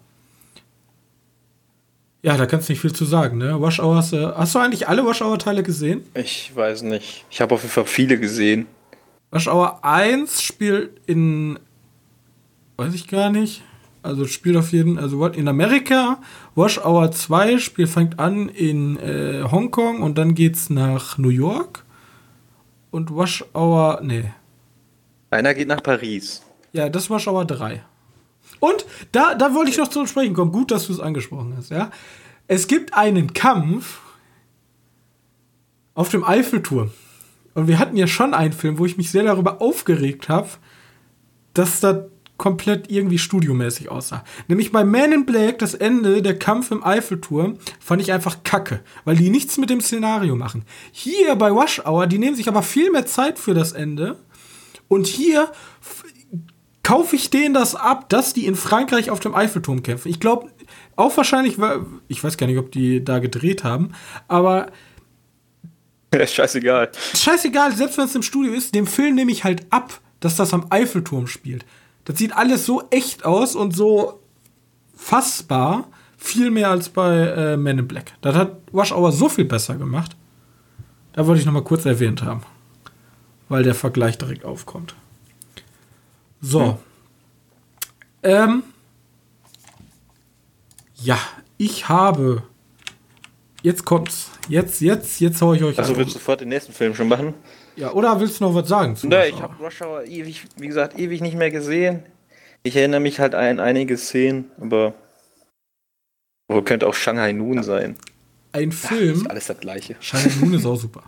Speaker 1: Ja, da kannst du nicht viel zu sagen, ne? Wash Hours, äh, hast du eigentlich alle Wash Hour Teile gesehen?
Speaker 2: Ich weiß nicht. Ich habe auf jeden Fall viele gesehen.
Speaker 1: Wash Hour 1 spielt in weiß ich gar nicht. Also spielt auf jeden also what in Amerika. Wash Hour 2 Spiel fängt an in äh, Hongkong und dann geht's nach New York. Und Wash Hour, nee.
Speaker 2: Einer geht nach Paris.
Speaker 1: Ja, das war Wash Hour 3. Und da, da wollte ich noch zu sprechen kommen. Gut, dass du es angesprochen hast, ja. Es gibt einen Kampf auf dem Eiffelturm. Und wir hatten ja schon einen Film, wo ich mich sehr darüber aufgeregt habe, dass da komplett irgendwie studiomäßig aussah. Nämlich bei Man in Black, das Ende, der Kampf im Eiffelturm, fand ich einfach kacke, weil die nichts mit dem Szenario machen. Hier bei Wash Hour, die nehmen sich aber viel mehr Zeit für das Ende. Und hier kaufe ich denen das ab, dass die in Frankreich auf dem Eiffelturm kämpfen. Ich glaube, auch wahrscheinlich, ich weiß gar nicht, ob die da gedreht haben, aber.
Speaker 2: Ja, scheißegal.
Speaker 1: Scheißegal, selbst wenn es im Studio ist, dem Film nehme ich halt ab, dass das am Eiffelturm spielt. Das sieht alles so echt aus und so fassbar, viel mehr als bei äh, Men in Black. Das hat Wash Hour so viel besser gemacht. Da wollte ich noch mal kurz erwähnt haben, weil der Vergleich direkt aufkommt. So. Hm. Ähm. Ja, ich habe. Jetzt kommt's. Jetzt, jetzt, jetzt hau ich euch
Speaker 2: Also willst du sofort den nächsten Film schon machen?
Speaker 1: Ja, oder willst du noch was sagen?
Speaker 2: Zu ne, ich habe Rush Hour ewig, wie gesagt, ewig nicht mehr gesehen. Ich erinnere mich halt an einige Szenen, aber. Wo könnte auch Shanghai Noon sein?
Speaker 1: Ein Film. Ach,
Speaker 2: ist alles das gleiche.
Speaker 1: Shanghai Noon ist auch super.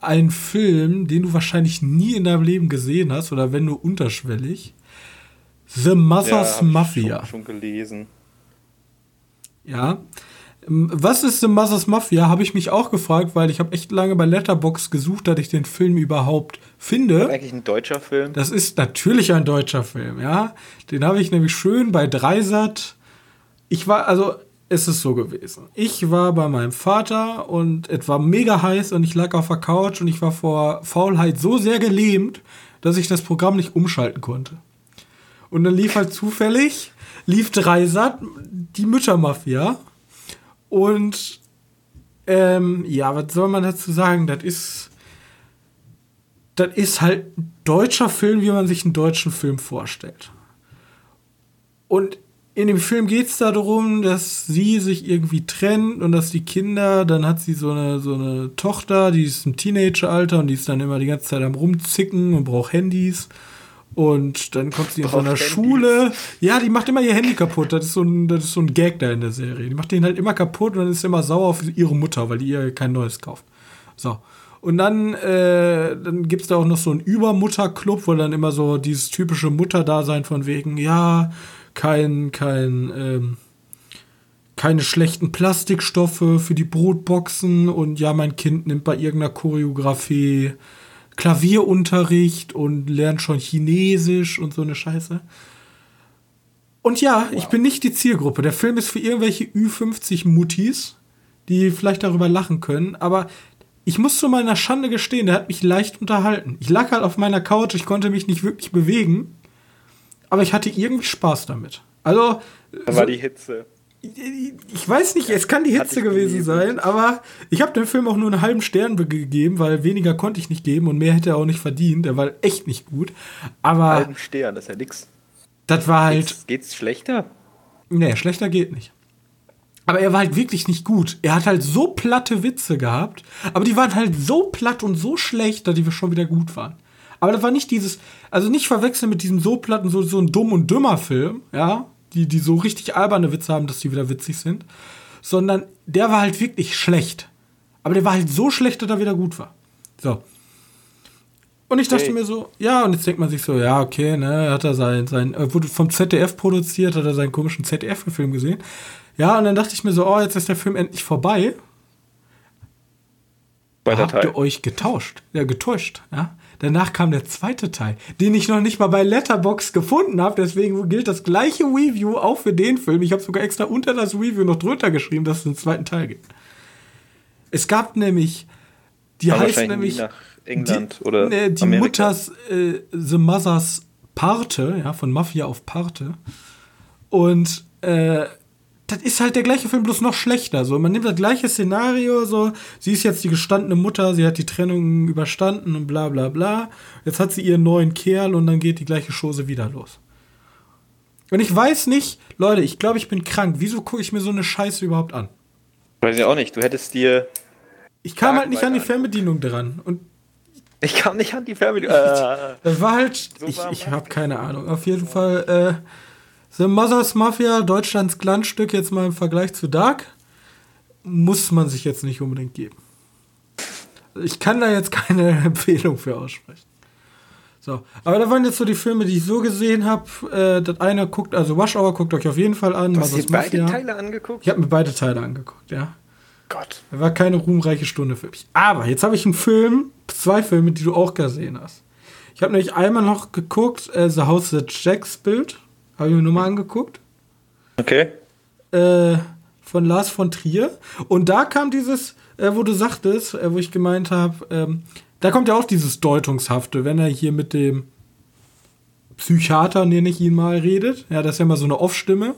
Speaker 1: ein Film, den du wahrscheinlich nie in deinem Leben gesehen hast oder wenn nur unterschwellig. The Mother's ja, Mafia.
Speaker 2: Schon, schon gelesen.
Speaker 1: Ja. Was ist The Mother's Mafia? Habe ich mich auch gefragt, weil ich habe echt lange bei Letterbox gesucht, dass ich den Film überhaupt finde.
Speaker 2: Das ist eigentlich ein deutscher Film.
Speaker 1: Das ist natürlich ein deutscher Film, ja. Den habe ich nämlich schön bei Dreisat. Ich war, also ist es so gewesen. Ich war bei meinem Vater und es war mega heiß und ich lag auf der Couch und ich war vor Faulheit so sehr gelähmt, dass ich das Programm nicht umschalten konnte. Und dann lief halt zufällig, lief Dreisat, die Müttermafia. Und ähm, ja, was soll man dazu sagen? Das ist. Das ist halt ein deutscher Film, wie man sich einen deutschen Film vorstellt. Und in dem Film geht es darum, dass sie sich irgendwie trennt und dass die Kinder, dann hat sie so eine, so eine Tochter, die ist im Teenageralter und die ist dann immer die ganze Zeit am Rumzicken und braucht Handys. Und dann kommt sie in so einer Schule. Ja, die macht immer ihr Handy kaputt. Das ist, so ein, das ist so ein Gag da in der Serie. Die macht den halt immer kaputt und dann ist sie immer sauer auf ihre Mutter, weil die ihr kein neues kauft. So. Und dann, äh, dann gibt es da auch noch so einen Übermutterclub, wo dann immer so dieses typische Mutterdasein von wegen, ja, kein, kein, ähm, keine schlechten Plastikstoffe für die Brotboxen und ja, mein Kind nimmt bei irgendeiner Choreografie Klavierunterricht und lernt schon Chinesisch und so eine Scheiße. Und ja, wow. ich bin nicht die Zielgruppe. Der Film ist für irgendwelche Ü50-Muttis, die vielleicht darüber lachen können, aber ich muss zu meiner Schande gestehen, der hat mich leicht unterhalten. Ich lag halt auf meiner Couch, ich konnte mich nicht wirklich bewegen aber ich hatte irgendwie Spaß damit. Also.
Speaker 2: Da war so, die Hitze.
Speaker 1: Ich weiß nicht, es kann die Hitze gewesen sein, aber ich habe dem Film auch nur einen halben Stern gegeben, weil weniger konnte ich nicht geben und mehr hätte er auch nicht verdient. Der war echt nicht gut. Aber. Einen halben
Speaker 2: Stern, das ist ja nix.
Speaker 1: Das war halt.
Speaker 2: Geht's, geht's schlechter?
Speaker 1: Nee, schlechter geht nicht. Aber er war halt wirklich nicht gut. Er hat halt so platte Witze gehabt, aber die waren halt so platt und so schlecht, dass die schon wieder gut waren. Aber das war nicht dieses, also nicht verwechseln mit diesem so platten, so, so ein dumm und dümmer Film, ja, die, die so richtig alberne Witze haben, dass die wieder witzig sind, sondern der war halt wirklich schlecht. Aber der war halt so schlecht, dass er wieder gut war. So. Und ich dachte hey. mir so, ja, und jetzt denkt man sich so, ja, okay, ne, hat er sein, sein, wurde vom ZDF produziert, hat er seinen komischen ZDF-Film gesehen. Ja, und dann dachte ich mir so, oh, jetzt ist der Film endlich vorbei. Weiter Habt ihr euch getauscht? Ja, getäuscht, ja. Danach kam der zweite Teil, den ich noch nicht mal bei Letterbox gefunden habe. Deswegen gilt das gleiche Review auch für den Film. Ich habe sogar extra unter das Review noch drunter geschrieben, dass es einen zweiten Teil gibt. Es gab nämlich, die
Speaker 2: War
Speaker 1: heißt nämlich.
Speaker 2: Nach England
Speaker 1: die,
Speaker 2: oder
Speaker 1: ne, die
Speaker 2: Amerika.
Speaker 1: Mutters äh, The Mothers Parte, ja, von Mafia auf Parte. Und äh, das ist halt der gleiche Film, bloß noch schlechter. So, man nimmt das gleiche Szenario, so, sie ist jetzt die gestandene Mutter, sie hat die Trennung überstanden und bla bla bla. Jetzt hat sie ihren neuen Kerl und dann geht die gleiche Chose wieder los. Und ich weiß nicht, Leute, ich glaube, ich bin krank. Wieso gucke ich mir so eine Scheiße überhaupt an?
Speaker 2: Weiß ich auch nicht. Du hättest dir.
Speaker 1: Ich kam halt nicht an die. Fernbedienung dran. Und
Speaker 2: Ich kam nicht an die Fernbedienung. Äh,
Speaker 1: das war halt.
Speaker 2: So
Speaker 1: ich ich habe keine Ahnung. Auf jeden Fall, äh, The Mothers Mafia, Deutschlands Glanzstück, jetzt mal im Vergleich zu Dark, muss man sich jetzt nicht unbedingt geben. Ich kann da jetzt keine Empfehlung für aussprechen. So, aber da waren jetzt so die Filme, die ich so gesehen habe. Äh, das eine guckt, also Wash Hour guckt euch auf jeden Fall an.
Speaker 2: du hast dir beide. Teile angeguckt?
Speaker 1: Ich habe mir beide Teile angeguckt, ja.
Speaker 2: Gott.
Speaker 1: War keine ruhmreiche Stunde für mich. Aber jetzt habe ich einen Film, zwei Filme, die du auch gesehen hast. Ich habe nämlich einmal noch geguckt, äh, The House That Jacks Bild. Habe ich mir nur mal angeguckt.
Speaker 2: Okay.
Speaker 1: Äh, von Lars von Trier. Und da kam dieses, äh, wo du sagtest, äh, wo ich gemeint habe, ähm, da kommt ja auch dieses Deutungshafte, wenn er hier mit dem Psychiater, nenne ich ihn mal, redet. Ja, das ist ja mal so eine Off-Stimme,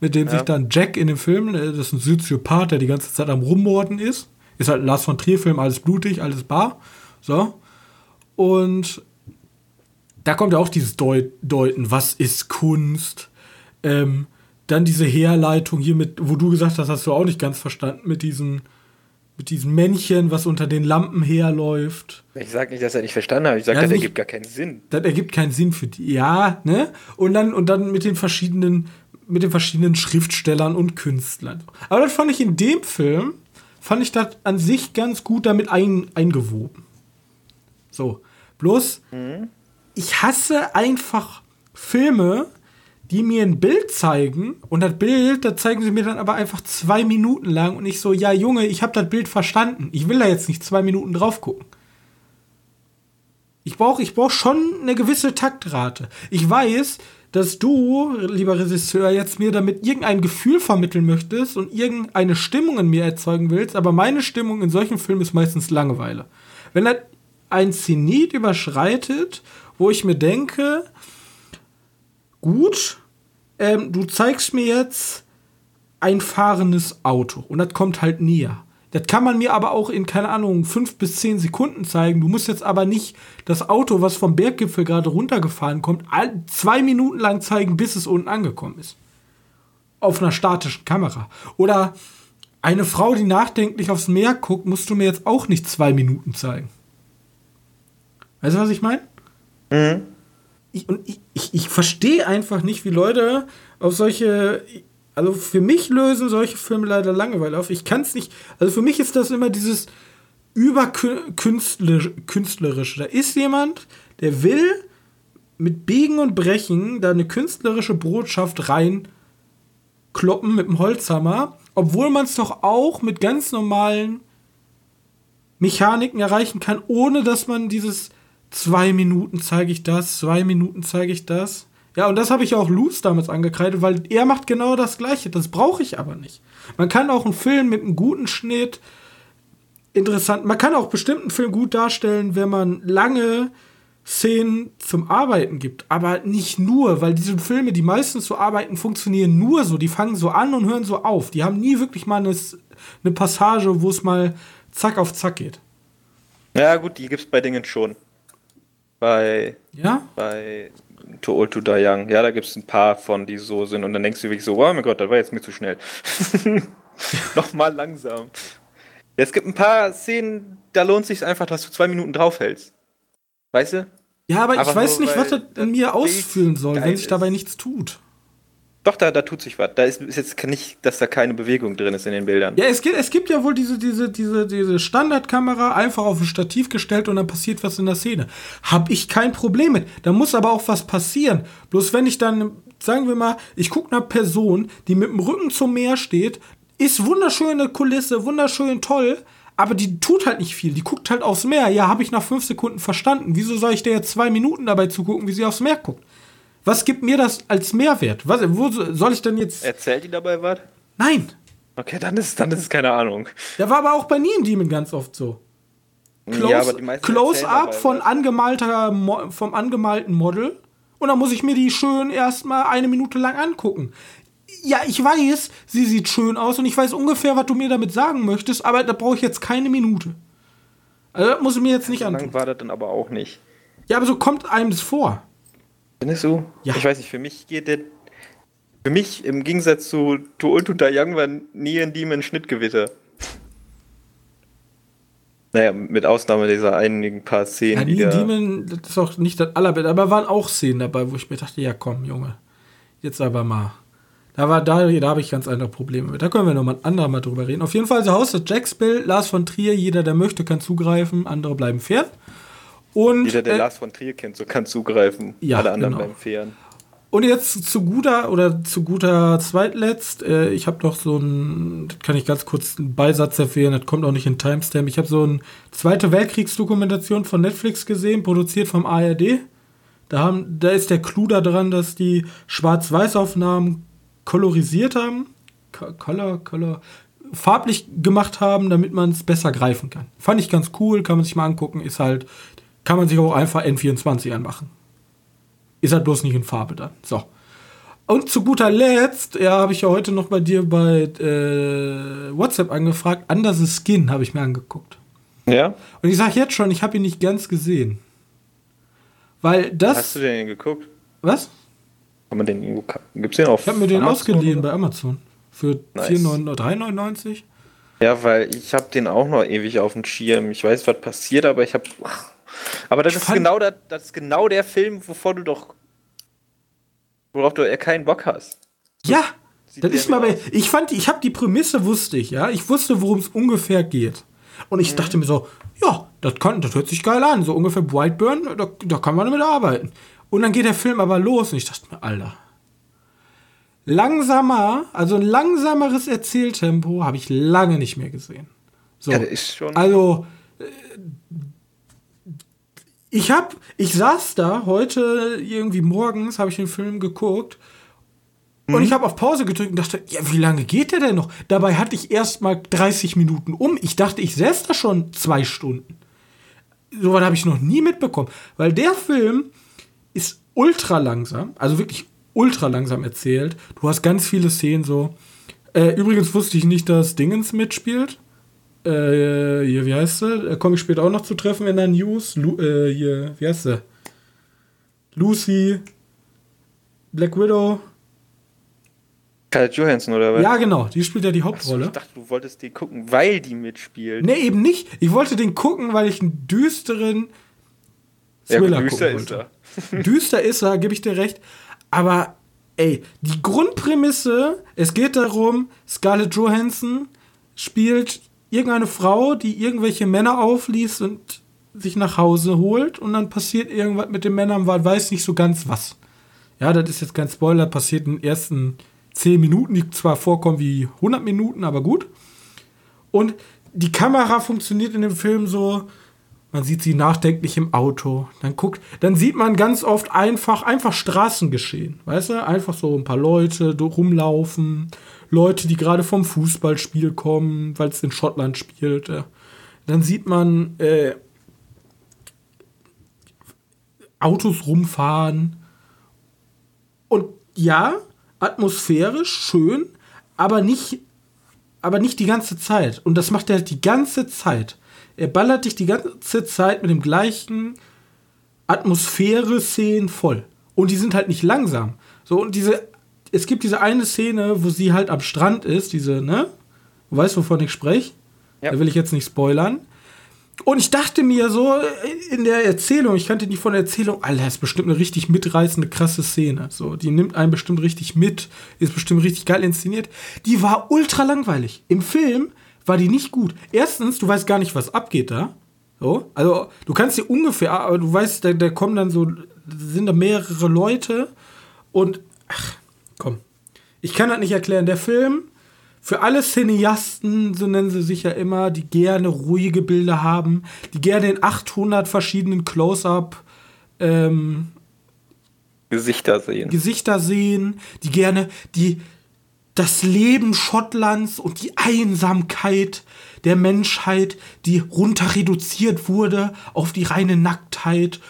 Speaker 1: mit dem
Speaker 2: Ja.
Speaker 1: sich dann Jack in dem Film, äh, das ist ein Soziopath, der die ganze Zeit am Rummorden ist. Ist halt Lars von Trier-Film, alles blutig, alles bar. So. Und da kommt ja auch dieses Deut Deuten, was ist Kunst? Ähm, dann diese Herleitung hier mit, wo du gesagt hast, hast du auch nicht ganz verstanden, mit diesem, mit diesem Männchen, was unter den Lampen herläuft.
Speaker 2: Ich sag nicht, dass er nicht verstanden hat. Ich sag,
Speaker 1: Ja,
Speaker 2: das
Speaker 1: nicht-
Speaker 2: ergibt gar keinen Sinn.
Speaker 1: Das ergibt keinen Sinn für die. Ja, ne? Und dann, und dann mit den verschiedenen, mit den verschiedenen Schriftstellern und Künstlern. Aber das fand ich in dem Film, fand ich das an sich ganz gut damit ein, eingewoben. So. Bloß, ich hasse einfach Filme, die mir ein Bild zeigen und das Bild, da zeigen sie mir dann aber einfach zwei Minuten lang und ich so, ja Junge, ich habe das Bild verstanden. Ich will da jetzt nicht zwei Minuten drauf gucken. Ich brauche ich brauch schon eine gewisse Taktrate. Ich weiß, dass du, lieber Regisseur, jetzt mir damit irgendein Gefühl vermitteln möchtest und irgendeine Stimmung in mir erzeugen willst, aber meine Stimmung in solchen Filmen ist meistens Langeweile. Wenn das ein Zenit überschreitet, wo ich mir denke, gut, ähm, du zeigst mir jetzt ein fahrendes Auto und das kommt halt näher. Das kann man mir aber auch in, keine Ahnung, fünf bis zehn Sekunden zeigen. Du musst jetzt aber nicht das Auto, was vom Berggipfel gerade runtergefahren kommt, zwei Minuten lang zeigen, bis es unten angekommen ist. Auf einer statischen Kamera. Oder eine Frau, die nachdenklich aufs Meer guckt, musst du mir jetzt auch nicht zwei Minuten zeigen. Weißt du, was ich meine? Ich, und ich, ich, ich verstehe einfach nicht, wie Leute auf solche. Also für mich lösen solche Filme leider Langeweile auf. Ich kann es nicht. Also für mich ist das immer dieses überkünstlerische. Künstlerische. Da ist jemand, der will mit Biegen und Brechen da eine künstlerische Botschaft reinkloppen mit dem Holzhammer, obwohl man es doch auch mit ganz normalen Mechaniken erreichen kann, ohne dass man dieses zwei Minuten zeige ich das, zwei Minuten zeige ich das. Ja, und das habe ich auch Luz damals angekreidet, weil er macht genau das Gleiche. Das brauche ich aber nicht. Man kann auch einen Film mit einem guten Schnitt interessant, man kann auch bestimmten Film gut darstellen, wenn man lange Szenen zum Arbeiten gibt, aber nicht nur, weil diese Filme, die meistens so arbeiten, funktionieren nur so. Die fangen so an und hören so auf. Die haben nie wirklich mal eine, eine Passage, wo es mal zack auf zack geht.
Speaker 2: Ja, gut, die gibt's bei Dingen schon. Bei,
Speaker 1: Ja?
Speaker 2: bei Too Old to Die Young. Ja, da gibt's ein paar von, die so sind. Und dann denkst du wirklich so, oh mein Gott, das war jetzt mir zu schnell. Nochmal langsam. Ja, es gibt ein paar Szenen, da lohnt sich einfach, dass du zwei Minuten draufhältst. Weißt du?
Speaker 1: Ja, aber ich
Speaker 2: Aber
Speaker 1: weiß
Speaker 2: nur,
Speaker 1: nicht, was das in mir ausfüllen soll, wenn sich dabei nichts tut.
Speaker 2: Doch, da, da tut sich was. Da ist, ist jetzt nicht, dass da keine Bewegung drin ist in den Bildern.
Speaker 1: Ja, es gibt, es gibt ja wohl diese, diese, diese, diese Standardkamera einfach auf ein Stativ gestellt und dann passiert was in der Szene. Hab ich kein Problem mit. Da muss aber auch was passieren. Bloß wenn ich dann, sagen wir mal, ich gucke einer Person, die mit dem Rücken zum Meer steht, ist wunderschöne Kulisse, wunderschön toll, aber die tut halt nicht viel. Die guckt halt aufs Meer. Ja, habe ich nach fünf Sekunden verstanden. Wieso soll ich der jetzt zwei Minuten dabei zugucken, wie sie aufs Meer guckt? Was gibt mir das als Mehrwert? Was, wo soll ich denn jetzt.
Speaker 2: Erzählt die dabei was?
Speaker 1: Nein!
Speaker 2: Okay, dann ist, dann ist es keine Ahnung.
Speaker 1: Der war aber auch bei Neon Demon ganz oft so. Close, Close-up von angemalter, vom angemalten Model. Und dann muss ich mir die schön erstmal eine Minute lang angucken. Ja, ich weiß, sie sieht schön aus und ich weiß ungefähr, was du mir damit sagen möchtest, aber da brauche ich jetzt keine Minute. Also, das muss ich mir jetzt nicht
Speaker 2: antun. Lang war das dann aber auch nicht.
Speaker 1: Ja, aber so kommt einem das vor.
Speaker 2: Findest du? Ja. Ich weiß nicht, für mich geht der. Für mich im Gegensatz zu To Old to Young war nie ein Demon Schnittgewitter. Naja, mit Ausnahme dieser einigen paar Szenen.
Speaker 1: Ja, die Demon, das ist auch nicht das allerbeste, aber waren auch Szenen dabei, wo ich mir dachte, ja komm, Junge, jetzt aber mal. Da war da, da habe ich ganz andere Probleme mit. Da können wir noch mal ein andermal drüber reden. Auf jeden Fall, The House of Jacks Bill, Lars von Trier, jeder, der möchte, kann zugreifen, andere bleiben fern. Und,
Speaker 2: jeder, der äh, Lars von Trier kennt, so kann zugreifen. Ja, Alle anderen genau. bleiben fern.
Speaker 1: Und jetzt zu guter oder zu guter Zweitletzt, äh, ich habe doch so ein, kann ich ganz kurz einen Beisatz erwähnen, das kommt auch nicht in Timestamp. Ich habe so eine Zweite Weltkriegsdokumentation von Netflix gesehen, produziert vom ARD. Da, haben, da ist der Clou daran, dass die Schwarz-Weiß-Aufnahmen kolorisiert haben, color, color, farblich gemacht haben, damit man es besser greifen kann. Fand ich ganz cool, kann man sich mal angucken, ist halt, kann man sich auch einfach N24 anmachen. Ist halt bloß nicht in Farbe dann. So. Und zu guter Letzt, ja, habe ich ja heute noch bei dir bei äh, WhatsApp angefragt. Under the Skin habe ich mir angeguckt.
Speaker 2: Ja.
Speaker 1: Und ich sage jetzt schon, ich habe ihn nicht ganz gesehen. Weil das.
Speaker 2: Hast du den geguckt?
Speaker 1: Was?
Speaker 2: Kann man den irgendwo. Gibt's den auf
Speaker 1: Ich habe mir den Amazon ausgeliehen oder? bei Amazon. Für nice. 3,99.
Speaker 2: Ja, weil ich habe den auch noch ewig auf dem Schirm. Ich weiß, was passiert, aber ich habe. Aber das ist, genau der, das ist genau der Film, wovor du doch. worauf du eher keinen Bock hast.
Speaker 1: Ja! Das ist mal bei, ich fand, ich habe die Prämisse wusste ich, ja. Ich wusste, worum es ungefähr geht. Und ich mhm. dachte mir so, ja, das, kann, das hört sich geil an. So ungefähr Brightburn, da, da kann man damit arbeiten. Und dann geht der Film aber los und ich dachte mir, Alter. Langsamer, also ein langsameres Erzähltempo habe ich lange nicht mehr gesehen. So, ja. Also, äh, ich hab, ich saß da heute irgendwie morgens, habe ich den Film geguckt und ich mhm. habe auf Pause gedrückt und dachte, ja, wie lange geht der denn noch? Dabei hatte ich erst mal 30 Minuten um. Ich dachte, ich säß da schon zwei Stunden. So was habe ich noch nie mitbekommen, weil der Film ist ultra langsam, also wirklich ultra langsam erzählt. Du hast ganz viele Szenen so. Äh, übrigens wusste ich nicht, dass Dingens mitspielt. Äh, hier, wie heißt sie? Da komme ich später auch noch zu treffen in der News. Lu äh, hier, wie heißt sie? Lucy, Black Widow.
Speaker 2: Scarlett Johansson oder was?
Speaker 1: Ja, genau, die spielt ja die Hauptrolle.
Speaker 2: Achso, ich dachte, du wolltest die gucken, weil die mitspielt.
Speaker 1: Nee, eben nicht. Ich wollte den gucken, weil ich einen düsteren Thriller ja, düster gucken wollte. Ist er. düster ist er, gebe ich dir recht. Aber, ey, die Grundprämisse, es geht darum, Scarlett Johansson spielt irgendeine Frau, die irgendwelche Männer aufliest und sich nach Hause holt und dann passiert irgendwas mit den Männern, weil weiß nicht so ganz was. Ja, das ist jetzt kein Spoiler, passiert in den ersten 10 Minuten, die zwar vorkommen wie 100 Minuten, aber gut. Und die Kamera funktioniert in dem Film so, man sieht sie nachdenklich im Auto. Dann guckt, dann sieht man ganz oft einfach, einfach Straßengeschehen. Weißt du? Einfach so ein paar Leute rumlaufen. Leute, die gerade vom Fußballspiel kommen, weil es in Schottland spielt. Dann sieht man äh, Autos rumfahren. Und ja, atmosphärisch schön, aber nicht, aber nicht die ganze Zeit. Und das macht er halt die ganze Zeit. Er ballert dich die ganze Zeit mit dem gleichen Atmosphäre-Szenen voll. Und die sind halt nicht langsam. So, und diese es gibt diese eine Szene, wo sie halt am Strand ist, diese, ne? Du weißt, wovon ich spreche? Ja. Da will ich jetzt nicht spoilern. Und ich dachte mir so in der Erzählung, ich kannte die von der Erzählung, Alter, das ist bestimmt eine richtig mitreißende, krasse Szene. So, die nimmt einen bestimmt richtig mit, ist bestimmt richtig geil inszeniert. Die war ultra langweilig. Im Film war die nicht gut. Erstens, du weißt gar nicht, was abgeht da. So, also du kannst dir ungefähr, aber du weißt, da, da kommen dann so, sind da mehrere Leute und ach, Komm. Ich kann das nicht erklären. Der Film, für alle Cineasten, so nennen sie sich ja immer, die gerne ruhige Bilder haben, die gerne in 800 verschiedenen Close-Up ähm,
Speaker 2: Gesichter sehen.
Speaker 1: Gesichter sehen, die gerne die das Leben Schottlands und die Einsamkeit der Menschheit, die runter reduziert wurde auf die reine Nacktheit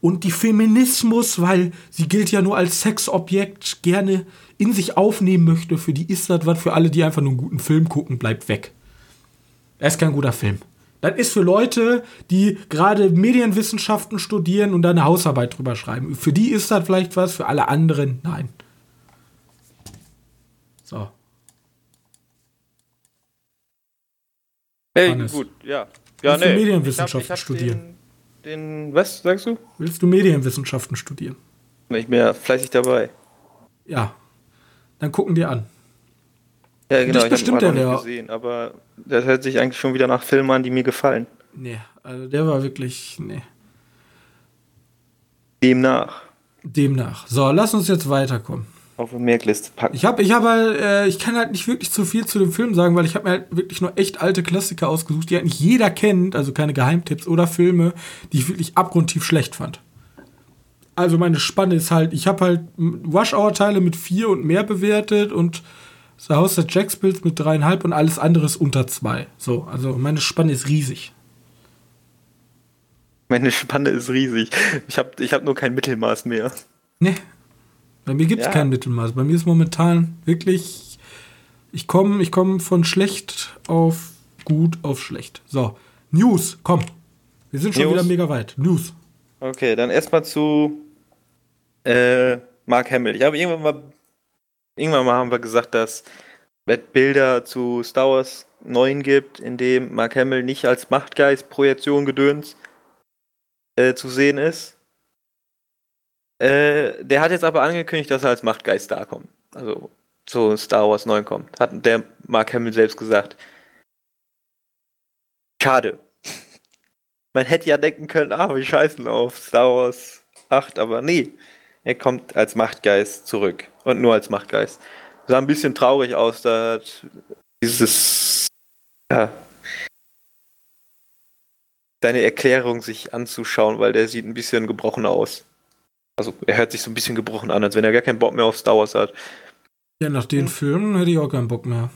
Speaker 1: und die Feminismus, weil sie gilt ja nur als Sexobjekt, gerne in sich aufnehmen möchte, für die ist das was, für alle, die einfach nur einen guten Film gucken, bleibt weg. Er ist kein guter Film. Das ist für Leute, die gerade Medienwissenschaften studieren und da eine Hausarbeit drüber schreiben. Für die ist das vielleicht was, für alle anderen nein. So.
Speaker 2: Hey,
Speaker 1: Hannes.
Speaker 2: gut, ja.
Speaker 1: Du
Speaker 2: nee.
Speaker 1: Medienwissenschaften
Speaker 2: Ich hab- ich hab
Speaker 1: studieren?
Speaker 2: Den, was sagst du?
Speaker 1: Willst du Medienwissenschaften studieren?
Speaker 2: Ich bin ja fleißig dabei.
Speaker 1: Ja. Dann gucken dir an.
Speaker 2: Ja,
Speaker 1: dich
Speaker 2: genau, ich habe
Speaker 1: bestimmt
Speaker 2: noch
Speaker 1: der
Speaker 2: nicht gesehen, aber das hört sich eigentlich schon wieder nach Filmen an, die mir gefallen.
Speaker 1: Nee, also der war wirklich, nee.
Speaker 2: Demnach
Speaker 1: Demnach. So, lass uns jetzt weiterkommen.
Speaker 2: Auf eine Merkliste packen.
Speaker 1: Ich habe, ich habe halt, äh, ich kann halt nicht wirklich zu viel zu dem Film sagen, weil ich habe mir halt wirklich nur echt alte Klassiker ausgesucht, die halt nicht jeder kennt, also keine Geheimtipps oder Filme, die ich wirklich abgrundtief schlecht fand. Also meine Spanne ist halt, ich habe halt Rush-Hour-Teile mit vier und mehr bewertet und The House der Jacks Bills mit dreieinhalb und alles andere ist unter zwei. So, also meine Spanne ist riesig.
Speaker 2: Meine Spanne ist riesig. Ich habe ich hab nur kein Mittelmaß mehr.
Speaker 1: Nee. Bei mir gibt es
Speaker 2: Ja.
Speaker 1: kein Mittelmaß. Bei mir ist momentan wirklich. Ich komme ich komm von schlecht auf gut auf schlecht. So. News, komm. Wir sind schon
Speaker 2: News?
Speaker 1: wieder mega weit. News.
Speaker 2: Okay, dann erstmal zu äh, Mark Hamill. Ich habe irgendwann mal, irgendwann mal haben wir gesagt, dass es Bilder zu Star Wars 9 gibt, in dem Mark Hamill nicht als Machtgeist, Projektion, Gedöns äh, zu sehen ist. Äh, der hat jetzt aber angekündigt, dass er als Machtgeist da kommt. Also zu Star Wars 9 kommt. Hat der Mark Hamill selbst gesagt. Schade. Man hätte ja denken können, ah, wir scheißen auf Star Wars 8, aber nee. Er kommt als Machtgeist zurück. Und nur als Machtgeist. Sah ein bisschen traurig aus, da dieses, ja, deine Erklärung sich anzuschauen, weil der sieht ein bisschen gebrochen aus. Also er hört sich so ein bisschen gebrochen an, als wenn er gar keinen Bock mehr auf Star Wars hat.
Speaker 1: Ja, nach den Filmen hätte ich auch keinen Bock mehr.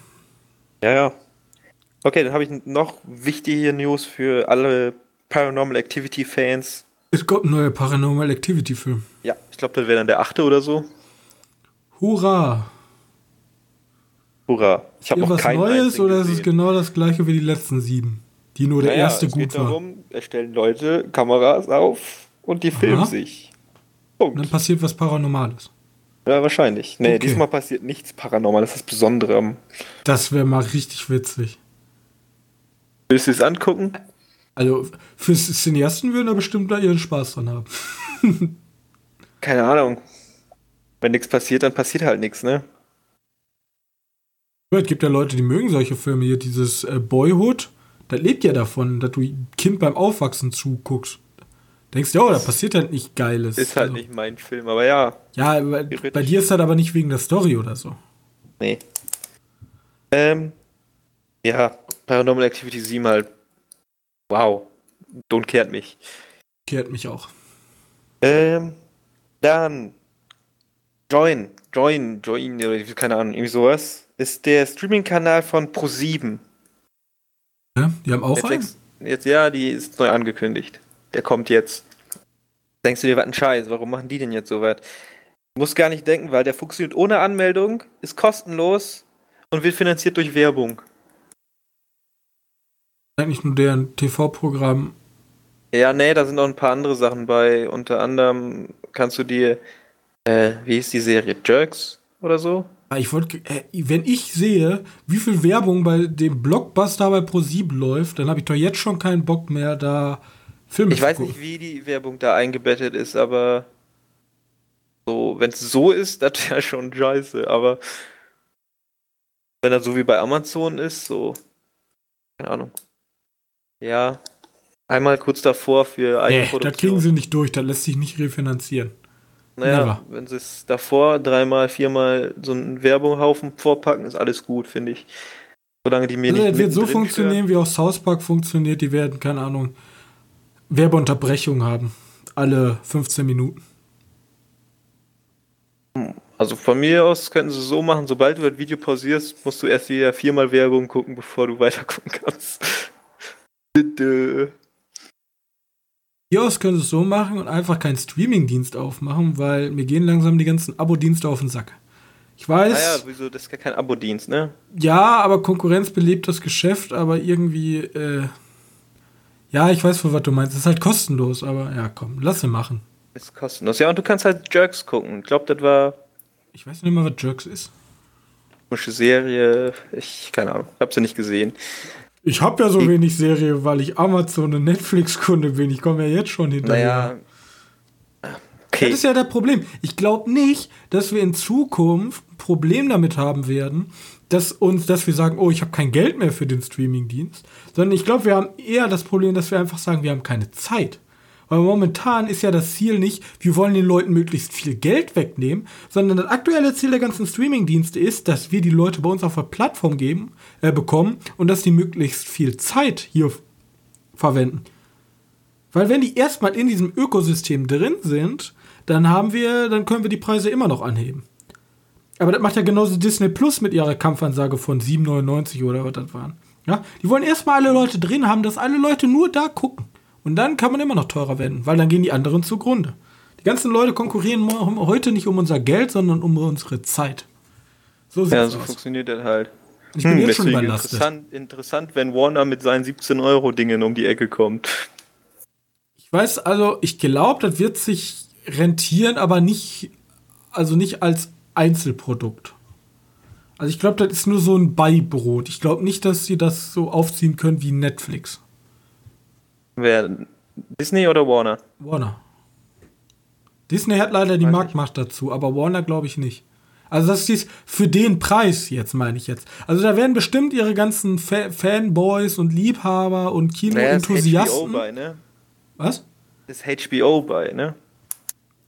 Speaker 2: Ja, ja. Okay, dann habe ich noch wichtige News für alle Paranormal Activity Fans.
Speaker 1: Es kommt ein neuer Paranormal Activity Film.
Speaker 2: Ja, ich glaube, das wäre dann der achte oder so.
Speaker 1: Hurra!
Speaker 2: Hurra. Ich habe noch
Speaker 1: was Neues oder ist es
Speaker 2: gesehen.
Speaker 1: genau das gleiche wie die letzten sieben? Die nur der
Speaker 2: Naja,
Speaker 1: erste
Speaker 2: es
Speaker 1: gut
Speaker 2: geht
Speaker 1: war.
Speaker 2: darum, es stellen Leute Kameras auf und die filmen
Speaker 1: Aha.
Speaker 2: sich.
Speaker 1: Und dann
Speaker 2: Punkt.
Speaker 1: passiert was Paranormales.
Speaker 2: Ja, wahrscheinlich. Nee,
Speaker 1: Okay.
Speaker 2: diesmal passiert nichts Paranormal. Das ist das Besondere.
Speaker 1: Das wäre mal richtig witzig.
Speaker 2: Willst du es angucken?
Speaker 1: Also, für Cineasten würden da bestimmt da ihren Spaß dran haben.
Speaker 2: Keine Ahnung. Wenn nichts passiert, dann passiert halt nichts, ne?
Speaker 1: Es gibt ja Leute, die mögen solche Filme hier. Dieses äh, Boyhood, das lebt ja davon, dass du Kind beim Aufwachsen zuguckst. Denkst du, ja, da passiert halt nicht Geiles.
Speaker 2: Ist halt
Speaker 1: Also,
Speaker 2: nicht mein Film, aber ja.
Speaker 1: Ja, bei, bei dir ist das aber nicht wegen der Story oder so.
Speaker 2: Nee. Ähm. Ja, Paranormal Activity 7 halt. Wow. Don't kehrt mich.
Speaker 1: Kehrt mich auch.
Speaker 2: Ähm. Dann. Join. Join. Join. Keine Ahnung. Irgendwie sowas. Ist der Streaming-Kanal von Pro7.
Speaker 1: Ja, die haben auch einen?
Speaker 2: Netflix, jetzt, ja, die ist neu angekündigt. Der kommt jetzt. Denkst du dir, was ein Scheiß? Warum machen die denn jetzt so was? Muss gar nicht denken, weil der funktioniert ohne Anmeldung, ist kostenlos und wird finanziert durch Werbung.
Speaker 1: Eigentlich nur deren TV-Programm.
Speaker 2: Ja, nee, da sind noch ein paar andere Sachen bei. Unter anderem kannst du dir, äh, wie hieß die Serie? Jerks oder so?
Speaker 1: Ah, Ich wollte, äh, wenn ich sehe, wie viel Werbung bei dem Blockbuster bei Pro7 läuft, dann habe ich doch jetzt schon keinen Bock mehr, da Filme
Speaker 2: Ich weiß nicht, wie die Werbung da eingebettet ist, aber so, wenn es so ist, das wäre schon scheiße. Aber wenn das so wie bei Amazon ist, so, keine Ahnung. Ja, einmal kurz davor für
Speaker 1: Nee, das
Speaker 2: Eigenproduktion.
Speaker 1: kriegen sie nicht durch, das lässt sich nicht refinanzieren.
Speaker 2: naja,
Speaker 1: never.
Speaker 2: wenn sie es davor dreimal, viermal so einen Werbunghaufen vorpacken, ist alles gut, finde ich. Solange die mir
Speaker 1: Also,
Speaker 2: nicht
Speaker 1: das wird so funktionieren, wie auch South Park funktioniert. Die werden, keine Ahnung, Werbeunterbrechung haben. Alle 15 Minuten.
Speaker 2: Also von mir aus könnten sie es so machen, sobald du das Video pausierst, musst du erst wieder viermal Werbung gucken, bevor du weiter gucken kannst. Bitte.
Speaker 1: Hier aus können sie es so machen und einfach keinen Streaming-Dienst aufmachen, weil mir gehen langsam die ganzen Abo-Dienste auf den Sack. Ich weiß.
Speaker 2: Naja, wieso? Das ist ja kein Abo-Dienst, ne?
Speaker 1: Ja, aber Konkurrenz belebt das Geschäft, aber irgendwie, äh, ja, ich weiß, was du meinst. Es ist halt kostenlos, aber ja, komm, lass sie machen.
Speaker 2: Ist kostenlos. Ja, und du kannst halt Jerks gucken. Ich glaube, das war.
Speaker 1: Ich weiß nicht mal, was Jerks ist.
Speaker 2: Komische Serie. Ich, keine Ahnung, hab sie nicht gesehen.
Speaker 1: Ich habe ja so ich, wenig Serie, weil ich Amazon und Netflix-Kunde bin. Ich komme ja jetzt schon hinterher. Naja. Okay. Das ist ja das Problem. Ich glaube nicht, dass wir in Zukunft ein Problem damit haben werden, dass uns, dass wir sagen, oh, ich habe kein Geld mehr für den Streaming-Dienst, sondern ich glaube, wir haben eher das Problem, dass wir einfach sagen, wir haben keine Zeit. Weil momentan ist ja das Ziel nicht, wir wollen den Leuten möglichst viel Geld wegnehmen, sondern das aktuelle Ziel der ganzen Streaming-Dienste ist, dass wir die Leute bei uns auf der Plattform geben, äh, bekommen und dass die möglichst viel Zeit hier verwenden. Weil wenn die erstmal in diesem Ökosystem drin sind, dann haben wir, dann können wir die Preise immer noch anheben. Aber das macht ja genauso Disney Plus mit ihrer Kampfansage von 7,99 oder was das waren. Ja, die wollen erstmal alle Leute drin haben, dass alle Leute nur da gucken. Und dann kann man immer noch teurer werden, weil dann gehen die anderen zugrunde. Die ganzen Leute konkurrieren heute nicht um unser Geld, sondern um unsere Zeit.
Speaker 2: So ja, so aus. funktioniert das halt. Ich bin hm, jetzt schon überlastet. Interessant, interessant, wenn Warner mit seinen 17-Euro-Dingen um die Ecke kommt.
Speaker 1: Ich weiß, also ich glaube, das wird sich rentieren, aber nicht, also nicht als Einzelprodukt. Also ich glaube, das ist nur so ein Beibrot. Ich glaube nicht, dass sie das so aufziehen können wie Netflix.
Speaker 2: Wer? Disney oder Warner?
Speaker 1: Warner. Disney hat leider die Marktmacht dazu, aber Warner glaube ich nicht. Also das ist für den Preis jetzt, meine ich jetzt. Also da werden bestimmt ihre ganzen Fa Fanboys und Liebhaber und Kinoenthusiasten. Naja, ne? Was?
Speaker 2: Das ist HBO bei, ne?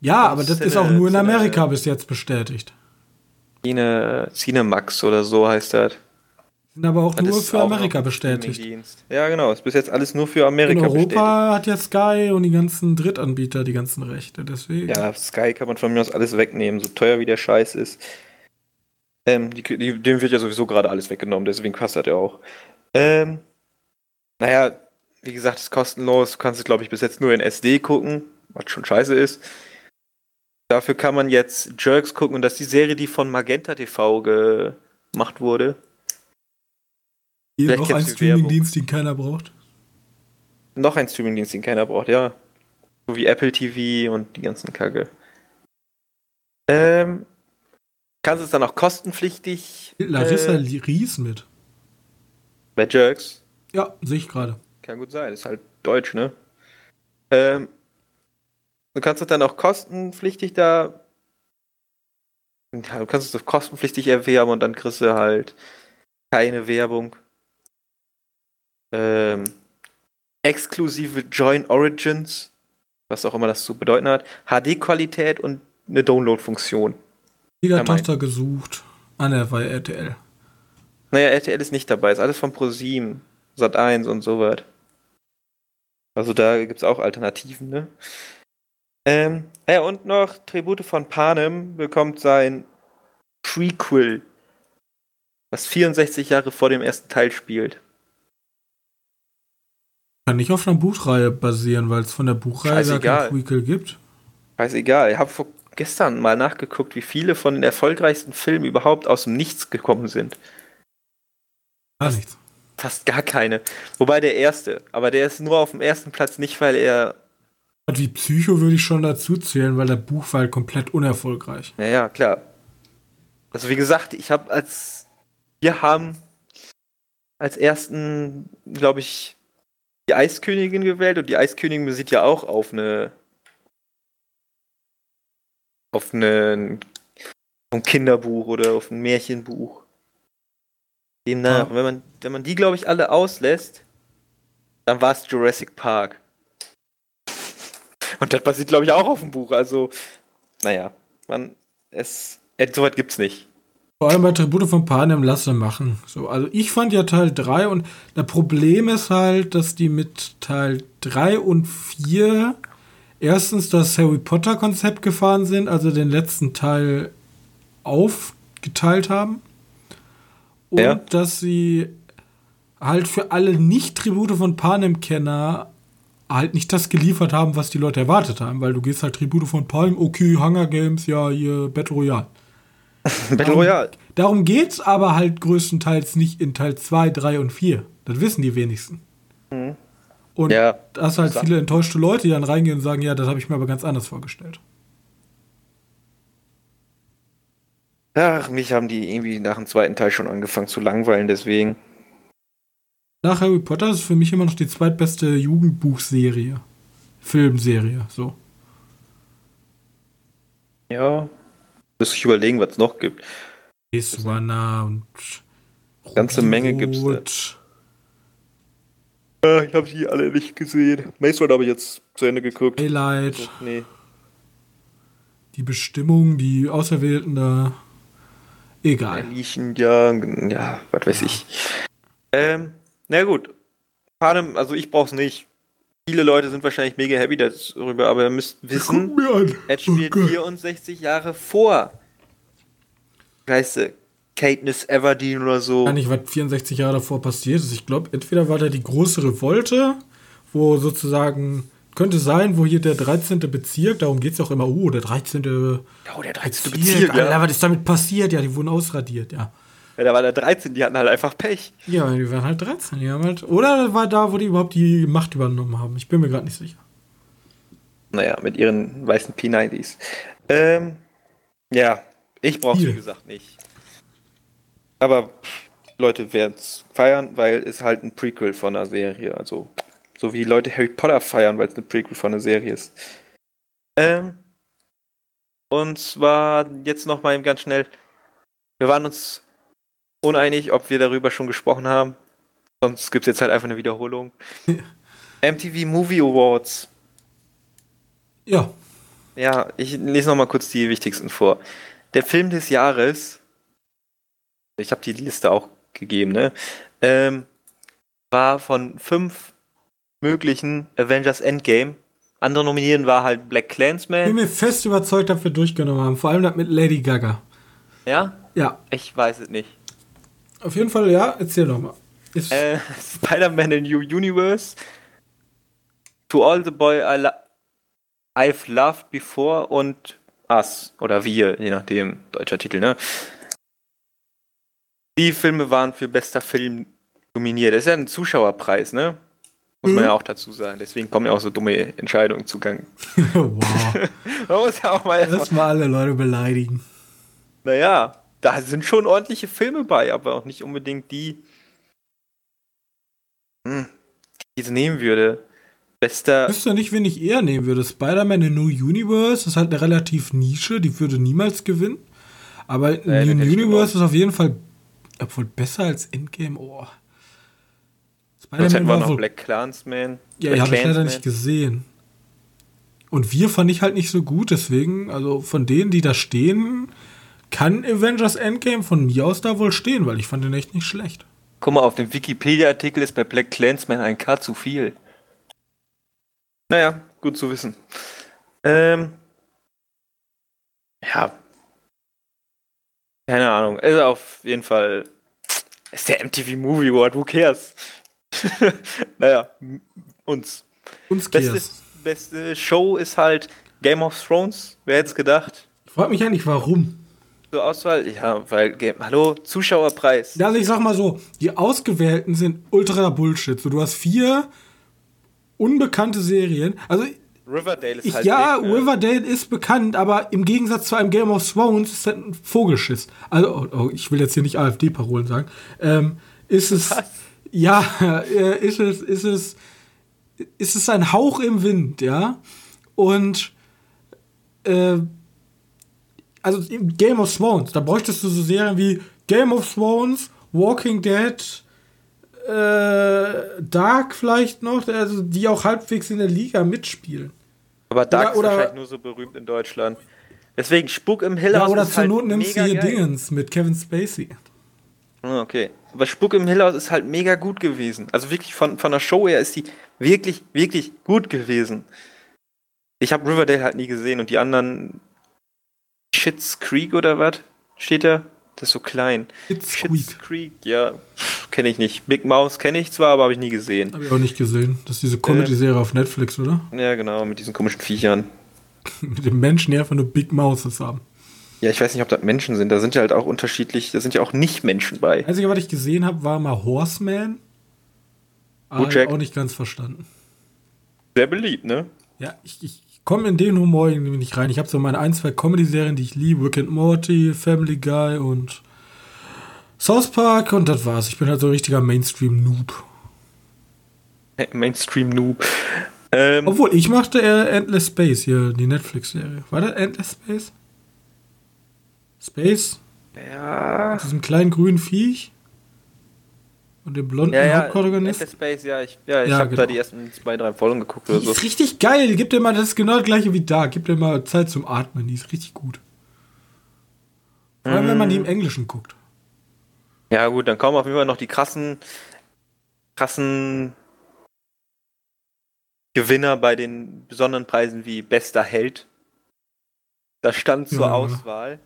Speaker 1: Ja, aber das, das ist auch nur in Amerika bis jetzt bestätigt.
Speaker 2: Cine, Cinemax oder so heißt das.
Speaker 1: Sind aber auch das nur für auch Amerika bestätigt.
Speaker 2: Ja, genau. Ist bis jetzt alles nur für Amerika
Speaker 1: In Europa bestätigt. hat ja Sky und die ganzen Drittanbieter die ganzen Rechte. Deswegen.
Speaker 2: Ja, Sky kann man von mir aus alles wegnehmen, so teuer wie der Scheiß ist. Ähm, die, die, dem wird ja sowieso gerade alles weggenommen, deswegen kostet er auch. Ähm, naja, wie gesagt, ist kostenlos. Du kannst es, glaube ich, bis jetzt nur in SD gucken, was schon scheiße ist. Dafür kann man jetzt Jerks gucken und das ist die Serie, die von Magenta TV gemacht wurde.
Speaker 1: Hier noch ein Streamingdienst, den keiner braucht.
Speaker 2: Noch ein Streamingdienst, den keiner braucht, ja. So wie Apple TV und die ganzen Kacke. Ähm, kannst es dann auch kostenpflichtig.
Speaker 1: Larissa äh, Ries mit.
Speaker 2: Bei Jerks?
Speaker 1: Ja, sehe ich gerade.
Speaker 2: Kann gut sein, ist halt deutsch, ne? Ähm, du kannst es dann auch kostenpflichtig da. Ja, du kannst es kostenpflichtig erwerben und dann kriegst du halt keine Werbung ähm, exklusive Join Origins, was auch immer das zu bedeuten hat, HD-Qualität und eine Download-Funktion.
Speaker 1: Tochter gesucht. Ah, ne, war RTL.
Speaker 2: Naja, RTL ist nicht dabei, ist alles von ProSieben, Sat1 und so was. Also da gibt es auch Alternativen, ne? Ähm, ja, und noch Tribute von Panem bekommt sein Prequel, was 64 Jahre vor dem ersten Teil spielt.
Speaker 1: Kann nicht auf einer Buchreihe basieren, weil es von der Buchreihe gar kein Prequel gibt.
Speaker 2: Scheißegal. Ich habe gestern mal nachgeguckt, wie viele von den erfolgreichsten Filmen überhaupt aus dem Nichts gekommen sind.
Speaker 1: Gar nichts.
Speaker 2: Fast gar keine. Wobei der erste. Aber der ist nur auf dem ersten Platz nicht, weil er.
Speaker 1: Wie Psycho würde ich schon dazu zählen, weil der Buch war halt komplett unerfolgreich.
Speaker 2: Ja, ja, klar. Also wie gesagt, ich habe als. Wir haben als ersten, glaube ich, die Eiskönigin gewählt und die Eiskönigin basiert ja auch auf eine auf eine, ein Kinderbuch oder auf ein Märchenbuch. Demnach, ja. wenn man wenn man die glaube ich alle auslässt, dann war es Jurassic Park. Und das basiert glaube ich auch auf dem Buch, also naja, man es soweit gibt's nicht.
Speaker 1: Vor allem bei Tribute von Panem lasse machen. So, also ich fand ja Teil 3 und das Problem ist halt, dass die mit Teil 3 und 4 erstens das Harry Potter Konzept gefahren sind, also den letzten Teil aufgeteilt haben. Und
Speaker 2: Ja.
Speaker 1: dass sie halt für alle Nicht-Tribute von Panem-Kenner halt nicht das geliefert haben, was die Leute erwartet haben, weil du gehst halt Tribute von Palm, okay, Hunger Games, ja, hier Battle Royale.
Speaker 2: Battle Royale.
Speaker 1: Darum geht's aber halt größtenteils nicht in Teil 2, 3 und 4. Das wissen die wenigsten. Und
Speaker 2: Ja.
Speaker 1: da hast halt viele enttäuschte Leute, die dann reingehen und sagen, ja, das habe ich mir aber ganz anders vorgestellt.
Speaker 2: Ach, mich haben die irgendwie nach dem zweiten Teil schon angefangen zu langweilen, deswegen.
Speaker 1: Nach Harry Potter ist für mich immer noch die zweitbeste Jugendbuchserie. Filmserie, so.
Speaker 2: Ja. Muss ich überlegen, was es noch gibt.
Speaker 1: Ace Runner und
Speaker 2: Ganze Menge gibt's da. Ja, ich habe die alle nicht gesehen. Maze Runner habe ich jetzt zu Ende geguckt.
Speaker 1: Daylight,
Speaker 2: Nee.
Speaker 1: die Bestimmung, die Auserwählten da. Egal.
Speaker 2: Ja, ja, was weiß ich. Ähm, na gut. Panem, also ich brauch's nicht. Viele Leute sind wahrscheinlich mega happy darüber, aber ihr müsst wissen, es
Speaker 1: Oh
Speaker 2: spielt
Speaker 1: Gott.
Speaker 2: 64 Jahre vor. Weißt du, Katniss Everdeen oder so.
Speaker 1: Gar nicht, was 64 Jahre davor passiert ist. Ich glaube, entweder war da die große Revolte, wo sozusagen, könnte sein, wo hier der 13. Bezirk, darum geht es auch immer, oh, der 13.
Speaker 2: Ja, oh, der 13.
Speaker 1: Bezirk,
Speaker 2: Bezirk,
Speaker 1: Alter,
Speaker 2: ja.
Speaker 1: was ist damit passiert? Ja, die wurden ausradiert, ja.
Speaker 2: Ja. Da war der 13, die hatten halt einfach Pech.
Speaker 1: Ja, die waren halt 13. Die haben halt, oder war da, wo die überhaupt die Macht übernommen haben? Ich bin mir gerade nicht sicher.
Speaker 2: Naja, mit ihren weißen P90s. Ähm, ja, ich brauch's wie gesagt nicht. Aber Leute werden's feiern, weil es halt ein Prequel von einer Serie. Also, so wie Leute Harry Potter feiern, weil es ein Prequel von einer Serie ist. Ähm, und zwar jetzt noch mal eben ganz schnell. Wir waren uns uneinig, ob wir darüber schon gesprochen haben. Sonst gibt's jetzt halt einfach eine Wiederholung. MTV Movie Awards.
Speaker 1: Ja,
Speaker 2: Ja, ich lese noch mal kurz die wichtigsten vor. Der Film des Jahres, ich habe die Liste auch gegeben, ne? Ähm, war von fünf möglichen Avengers Endgame. Andere nominieren war halt Black
Speaker 1: bin
Speaker 2: Clansman.
Speaker 1: mir fest überzeugt, dass wir durchgenommen haben. Vor allem das mit Lady Gaga.
Speaker 2: Ja?
Speaker 1: Ja,
Speaker 2: Ich weiß es nicht.
Speaker 1: Auf jeden Fall, ja, erzähl doch mal. Ist,
Speaker 2: Äh, Spider-Man in New Universe. To All the Boy I lo I've Loved Before und Us oder Wir, je nachdem, deutscher Titel, ne? Die Filme waren für bester Film nominiert. Das ist ja ein Zuschauerpreis, ne? Muss man
Speaker 1: Mhm.
Speaker 2: ja auch dazu sagen. Deswegen kommen ja auch so dumme Entscheidungen zu Gang.
Speaker 1: wow.
Speaker 2: Man muss ja auch mal
Speaker 1: Lass mal alle Leute beleidigen.
Speaker 2: Naja, da sind schon ordentliche Filme bei, aber auch nicht unbedingt die, hm, die ich nehmen würde. Bester.
Speaker 1: Wüsste ja nicht, wen ich eher nehmen würde. Spider-Man in New Universe ist halt eine relativ Nische, die würde niemals gewinnen. Aber
Speaker 2: den
Speaker 1: New
Speaker 2: ich
Speaker 1: Universe ist auf jeden Fall, obwohl besser als Endgame. Oh. Spider-Man war
Speaker 2: noch
Speaker 1: wohl.
Speaker 2: Black Clansman.
Speaker 1: ja, die habe ich leider nicht gesehen. Und wir fand ich halt nicht so gut, deswegen, also von denen, die da stehen, kann Avengers Endgame von mir aus da wohl stehen, weil ich fand den echt nicht schlecht.
Speaker 2: Guck mal, auf dem Wikipedia-Artikel ist bei Black Clansman ein K zu viel. Naja, gut zu wissen. Ähm. Ja. Keine Ahnung. Also auf jeden Fall ist der MTV Movie Award, who cares? naja, uns.
Speaker 1: Uns
Speaker 2: Beste, beste Show ist halt Game of Thrones. Wer hätte es gedacht?
Speaker 1: Ich frage mich eigentlich, warum.
Speaker 2: Zur Auswahl? Ja, weil, hallo, Zuschauerpreis.
Speaker 1: Also ich sag mal so, die Ausgewählten sind ultra Bullshit. So, du hast vier unbekannte Serien. Also
Speaker 2: Riverdale ist
Speaker 1: ich,
Speaker 2: halt
Speaker 1: ja,
Speaker 2: big, ne?
Speaker 1: Riverdale ist bekannt, aber im Gegensatz zu einem Game of Thrones ist das ein Vogelschiss. Also, oh, oh, ich will jetzt hier nicht AfD-Parolen sagen. Ähm, ist es,
Speaker 2: Was?
Speaker 1: ja, äh, ist es, ist es, ist es ein Hauch im Wind, ja. Und äh, also Game of Thrones, da bräuchtest du so Serien wie Game of Thrones, Walking Dead, äh, Dark vielleicht noch, also die auch halbwegs in der Liga mitspielen.
Speaker 2: Aber Dark
Speaker 1: Oder- oder-
Speaker 2: ist wahrscheinlich nur so berühmt in Deutschland. Deswegen Spuk im Hill
Speaker 1: Ja,
Speaker 2: House
Speaker 1: oder
Speaker 2: ist
Speaker 1: zur
Speaker 2: halt
Speaker 1: Not nimmst du hier
Speaker 2: geil.
Speaker 1: Dingens mit Kevin Spacey.
Speaker 2: Ah, Okay. Aber Spuk im Hill House ist halt mega gut gewesen. Also wirklich von, von der Show her ist die wirklich, wirklich gut gewesen. Ich habe Riverdale halt nie gesehen und die anderen Shits Creek oder was? steht da? Das ist so klein.
Speaker 1: It's
Speaker 2: Schitt's
Speaker 1: Squeak.
Speaker 2: Creek, ja. Kenne ich nicht. Big Mouse kenne ich zwar, aber habe ich nie gesehen.
Speaker 1: Habe ich auch nicht gesehen. Das ist diese Comedy-Serie auf Netflix, oder?
Speaker 2: Ja, genau, mit diesen komischen Viechern.
Speaker 1: Mit dem Menschen, die einfach nur Big Mouses haben.
Speaker 2: Ja, ich weiß nicht, ob das Menschen sind. Da sind ja halt auch unterschiedlich, da sind ja auch Nicht-Menschen bei.
Speaker 1: Einzige, was ich gesehen habe, war mal Horseman. Aber
Speaker 2: Bojack.
Speaker 1: auch nicht ganz verstanden.
Speaker 2: Sehr beliebt, ne?
Speaker 1: Ja, ich, ich komme in den Humor irgendwie nicht rein. Ich habe so meine ein, zwei Comedy-Serien, die ich liebe. Rick and Morty, Family Guy und South Park und das war's. Ich bin halt so ein richtiger Mainstream-Noob.
Speaker 2: Mainstream-Noob. Ähm,
Speaker 1: Obwohl, ich machte eher Endless Space hier, die Netflix-Serie. War das Endless Space? Space?
Speaker 2: ja.
Speaker 1: Mit diesem kleinen grünen Viech? Und dem blonden
Speaker 2: Ja, ja.
Speaker 1: Hauptprotagonist?
Speaker 2: Endless Space, ja. Ich, ja, ich
Speaker 1: Ja,
Speaker 2: habe
Speaker 1: genau.
Speaker 2: da die ersten zwei, drei Folgen geguckt oder
Speaker 1: Die
Speaker 2: so.
Speaker 1: ist richtig geil. Gib dir mal, das ist genau das gleiche wie da. Gib dir mal Zeit zum Atmen. Die ist richtig gut. Vor allem, wenn man die im Englischen guckt.
Speaker 2: Ja, gut, dann kommen auf jeden Fall noch die krassen, krassen Gewinner bei den besonderen Preisen wie bester Held. Das stand zur
Speaker 1: Ja.
Speaker 2: Auswahl.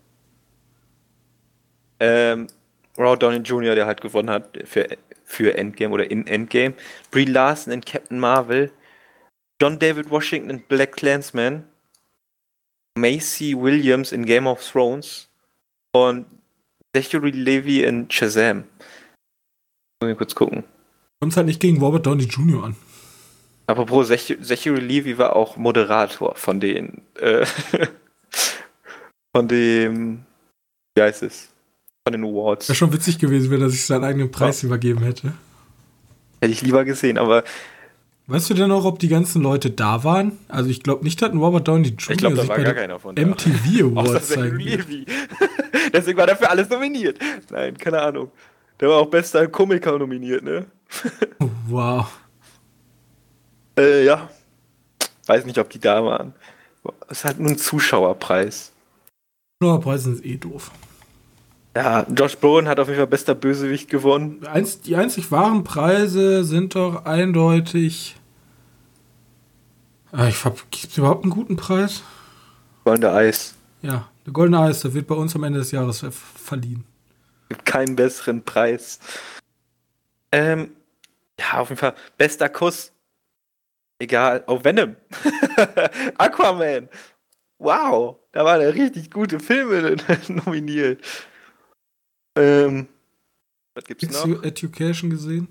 Speaker 2: Ähm, Robert Downey Jr., der halt gewonnen hat für, für Endgame oder in Endgame. Brie Larson in Captain Marvel. John David Washington in Black Clansman. Macy Williams in Game of Thrones. Und Zachary Levy in Shazam. Muss ich kurz gucken.
Speaker 1: Kommt halt nicht gegen Robert Downey Jr. an.
Speaker 2: Apropos, Zach- Zachary Levy war auch Moderator von den, äh, von dem, wie heißt es? Von den Awards.
Speaker 1: Wäre schon witzig gewesen, wenn er sich seinen eigenen Preis übergeben hätte.
Speaker 2: Hätte ich lieber gesehen, aber
Speaker 1: Weißt du denn noch, ob die ganzen Leute da waren? Also ich glaube nicht, dass ein Robert Downey Jr.
Speaker 2: ich glaube, da
Speaker 1: sich
Speaker 2: war
Speaker 1: bei
Speaker 2: gar keiner von.
Speaker 1: MTV Awards zeigen.
Speaker 2: Deswegen war er für alles nominiert. Nein, keine Ahnung. Der war auch bester Komiker nominiert, ne?
Speaker 1: Wow.
Speaker 2: Äh, ja. Weiß nicht, ob die da waren. Es ist halt nur ein Zuschauerpreis.
Speaker 1: Preise sind eh doof.
Speaker 2: Ja, Josh Brolin hat auf jeden Fall bester Bösewicht gewonnen.
Speaker 1: Eins, die einzig wahren Preise sind doch eindeutig. Ah, ich Gibt es überhaupt einen guten Preis?
Speaker 2: Goldene Eis.
Speaker 1: Ja, der Goldene Eis, der wird bei uns am Ende des Jahres ver verliehen.
Speaker 2: Gibt keinen besseren Preis. Ähm, ja, auf jeden Fall. Bester Kuss. Egal. Oh, Venom. Aquaman. Wow. Da waren ja richtig gute Filme nominiert. Ähm, was gibt's
Speaker 1: Sex
Speaker 2: noch?
Speaker 1: Education gesehen?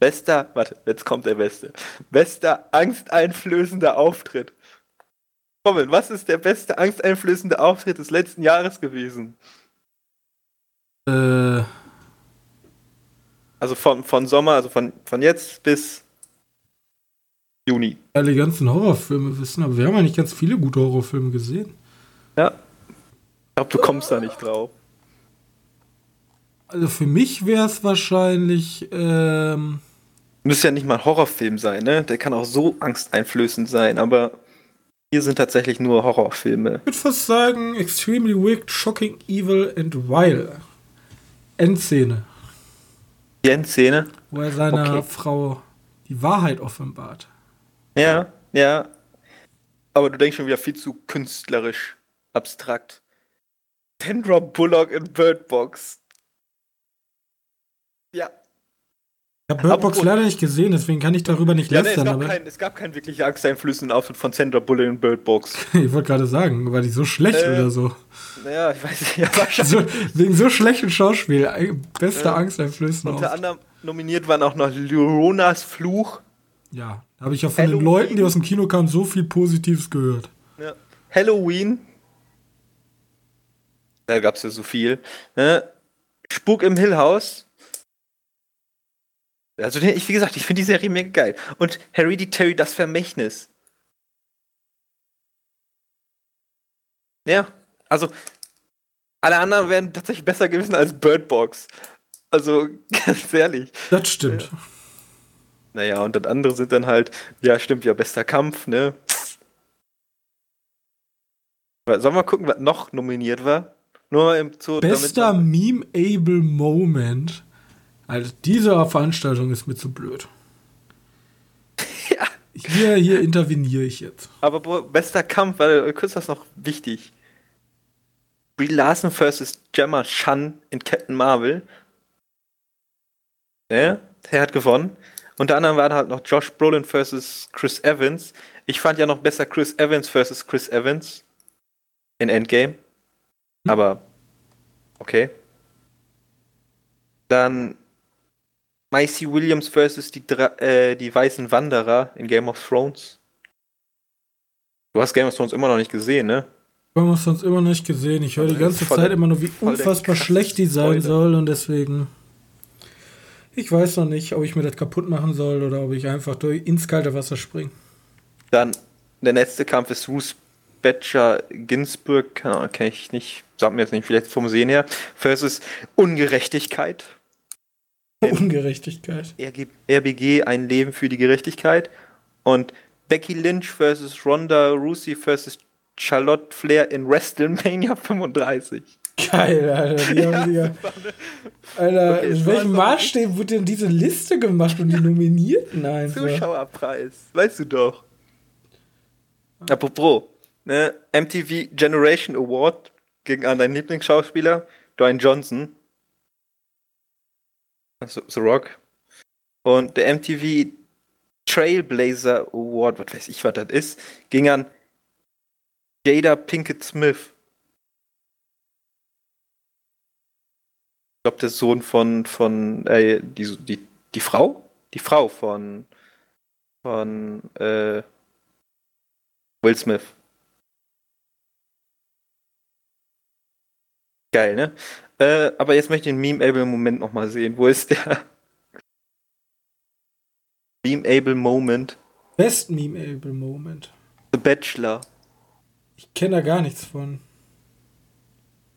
Speaker 2: Bester, warte, jetzt kommt der Beste. Bester angsteinflößender Auftritt. Robin, was ist der beste angsteinflößende Auftritt des letzten Jahres gewesen?
Speaker 1: Äh,
Speaker 2: Also von, von Sommer, also von, von jetzt bis Juni.
Speaker 1: alle ganzen Horrorfilme wissen, aber wir haben ja nicht ganz viele gute Horrorfilme gesehen.
Speaker 2: Ja. Ich glaube, du kommst da nicht drauf.
Speaker 1: Also für mich wäre es wahrscheinlich, ähm,
Speaker 2: Müsste ja nicht mal ein Horrorfilm sein, ne? Der kann auch so angsteinflößend sein, aber hier sind tatsächlich nur Horrorfilme.
Speaker 1: ich würde fast sagen, extremely wicked, shocking, evil and vile. Endszene,
Speaker 2: Die Endszene?
Speaker 1: wo er seiner
Speaker 2: Okay.
Speaker 1: Frau die Wahrheit offenbart.
Speaker 2: Ja, ja. Aber du denkst schon wieder viel zu künstlerisch, abstrakt. Sandra Bullock in Bird Box. Ja.
Speaker 1: Ich habe Bird Box
Speaker 2: Apropos-
Speaker 1: leider nicht gesehen, deswegen kann ich darüber nicht
Speaker 2: Ja, ne, es,
Speaker 1: lästern,
Speaker 2: gab kein, es gab keinen wirklich angsteinflößenden Auftritt von Sandra Bullock in Bird Box.
Speaker 1: ich wollte gerade sagen, war die so schlecht
Speaker 2: Äh,
Speaker 1: oder so?
Speaker 2: Naja, ich weiß nicht, ja, wahrscheinlich.
Speaker 1: so? Wegen so schlechten Schauspiel, äh, bester
Speaker 2: Ja.
Speaker 1: Angsteinflößender
Speaker 2: Unter anderem nominiert waren auch noch Lloronas Fluch,
Speaker 1: Ja, da habe ich ja von den
Speaker 2: Halloween.
Speaker 1: Leuten, die aus dem Kino kamen, so viel Positives gehört.
Speaker 2: Ja. Halloween. Da gab es ja so viel. Ne? Spuk im Hill House. Also, ich, wie gesagt, ich finde die Serie mega geil. Und Hereditary, das Vermächtnis. Ja, also, alle anderen wären tatsächlich besser gewesen als Bird Box. Also, ganz ehrlich.
Speaker 1: Das stimmt.
Speaker 2: Naja, und das andere sind dann halt, ja, stimmt, ja, bester Kampf, ne? Sollen wir mal gucken, was noch nominiert war? Nur im zu,
Speaker 1: Bester Meme-able Moment. Also diese Veranstaltung ist mir zu blöd.
Speaker 2: Ja.
Speaker 1: Hier, hier interveniere ich jetzt.
Speaker 2: Aber bo- bester Kampf, weil kurz das noch wichtig. Brie Larson vs. Gemma Chan in Captain Marvel. Ne? Der hat gewonnen. Unter anderem waren halt noch Josh Brolin vs. Chris Evans. Ich fand ja noch besser Chris Evans vs. Chris Evans in Endgame. Aber okay. Dann Maisie Williams vs. Die, äh, die Weißen Wanderer in Game of Thrones. Du hast Game of Thrones immer noch nicht gesehen, ne?
Speaker 1: Wir haben es sonst immer noch nicht gesehen. Ich höre die
Speaker 2: Das
Speaker 1: ganze Zeit immer nur, wie unfassbar schlecht die sein
Speaker 2: Spoiler.
Speaker 1: soll und deswegen. Ich weiß noch nicht, ob ich mir das kaputt machen soll oder ob ich einfach durch ins kalte Wasser springe.
Speaker 2: Dann der letzte Kampf ist Ruth Batcher Ginsburg, kenne ich nicht, sagt mir jetzt nicht, vielleicht vom Sehen her, versus Ungerechtigkeit.
Speaker 1: Ungerechtigkeit.
Speaker 2: RG, RBG, ein Leben für die Gerechtigkeit. Und Becky Lynch versus Ronda Rousey versus Charlotte Flair in WrestleMania 35.
Speaker 1: Geil, Alter. Die haben die ja, Alter,
Speaker 2: Okay,
Speaker 1: in welchem Maßstab wird denn diese Liste gemacht und die Nominierten einfach?
Speaker 2: Zuschauerpreis, weißt du doch. Apropos, ne, MTV Generation Award ging an deinen Lieblingsschauspieler, Dwayne Johnson. Also, The Rock. Und der MTV Trailblazer Award, was weiß ich, was das ist, ging an Jada Pinkett Smith. Ich glaube, der Sohn von, von äh, die, die, die Frau? Die Frau von, von äh, Will Smith. Geil, ne? Äh, aber jetzt möchte ich den Meme-Able-Moment nochmal sehen. Wo ist der Meme-Able-Moment?
Speaker 1: Best Meme-Able Moment.
Speaker 2: The Bachelor.
Speaker 1: Ich kenne da gar nichts von.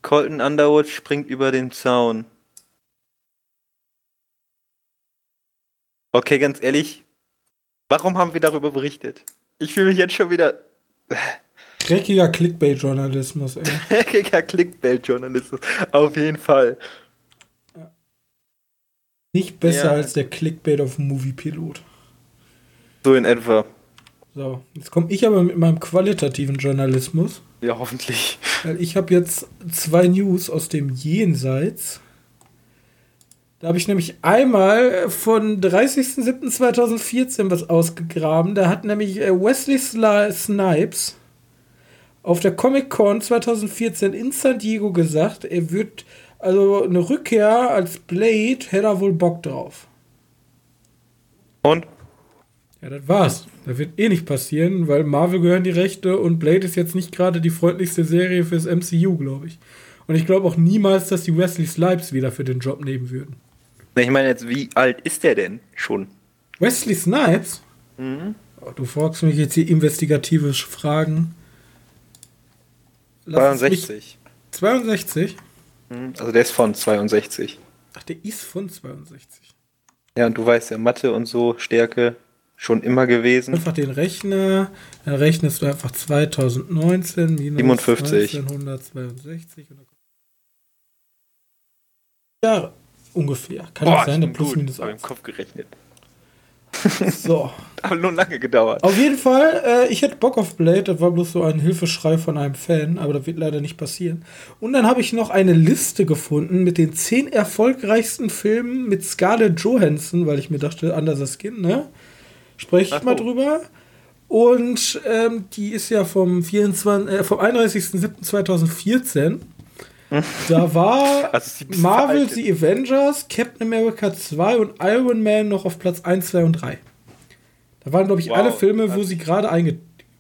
Speaker 2: Colton Underwood springt über den Zaun. Okay, ganz ehrlich, warum haben wir darüber berichtet? Ich fühle mich jetzt schon wieder
Speaker 1: Dreckiger Clickbait-Journalismus, ey.
Speaker 2: dreckiger Clickbait-Journalismus. Auf jeden Fall.
Speaker 1: Nicht besser
Speaker 2: Ja.
Speaker 1: als der Clickbait auf Moviepilot.
Speaker 2: So in etwa.
Speaker 1: So, jetzt komme ich aber mit meinem qualitativen Journalismus.
Speaker 2: Ja, hoffentlich.
Speaker 1: Weil ich habe jetzt zwei News aus dem Jenseits. Da habe ich nämlich einmal von 30.07.2014 was ausgegraben. Da hat nämlich äh, Wesley Snipes auf der Comic-Con 2014 in San Diego gesagt, er wird also eine Rückkehr als Blade, hätte er wohl Bock drauf.
Speaker 2: Und?
Speaker 1: Ja, das war's. Das wird eh nicht passieren, weil Marvel gehören die Rechte und Blade ist jetzt nicht gerade die freundlichste Serie fürs MCU, glaube ich. Und ich glaube auch niemals, dass die Wesley Snipes wieder für den Job nehmen würden.
Speaker 2: Ich meine jetzt, wie alt ist der denn schon?
Speaker 1: Wesley Snipes?
Speaker 2: Mhm.
Speaker 1: Oh, du fragst mich jetzt hier investigative Fragen. Lass es mich-
Speaker 2: 62.
Speaker 1: 62?
Speaker 2: Mhm. Also der ist von 62.
Speaker 1: Ach, der ist von 62.
Speaker 2: Ja, und du weißt ja, Mathe und so, Stärke schon immer gewesen.
Speaker 1: Einfach den Rechner, dann rechnest du einfach 2019 minus
Speaker 2: 57.
Speaker 1: 1962. Und dann kommt- Jahre ungefähr. Kann
Speaker 2: Boah,
Speaker 1: nicht sein, der plus minus
Speaker 2: Hab im
Speaker 1: 1.
Speaker 2: Kopf gerechnet.
Speaker 1: So.
Speaker 2: Aber nur lange gedauert.
Speaker 1: Auf jeden Fall, äh, ich hätte Bock auf Blade, das war bloß so ein Hilfeschrei von einem Fan, aber das wird leider nicht passieren. Und dann habe ich noch eine Liste gefunden mit den zehn erfolgreichsten Filmen mit Scarlett Johansson, weil ich mir dachte, anders Skin, ne? Spreche ich mal drüber. Und ähm, die ist ja vom, 24, äh, vom 31.07.2014. Da war
Speaker 2: Also
Speaker 1: Marvel,
Speaker 2: veraltet.
Speaker 1: The Avengers, Captain America 2 und Iron Man noch auf Platz 1, 2 und 3. Da waren, glaube ich,
Speaker 2: Wow.
Speaker 1: alle Filme, wo sie gerade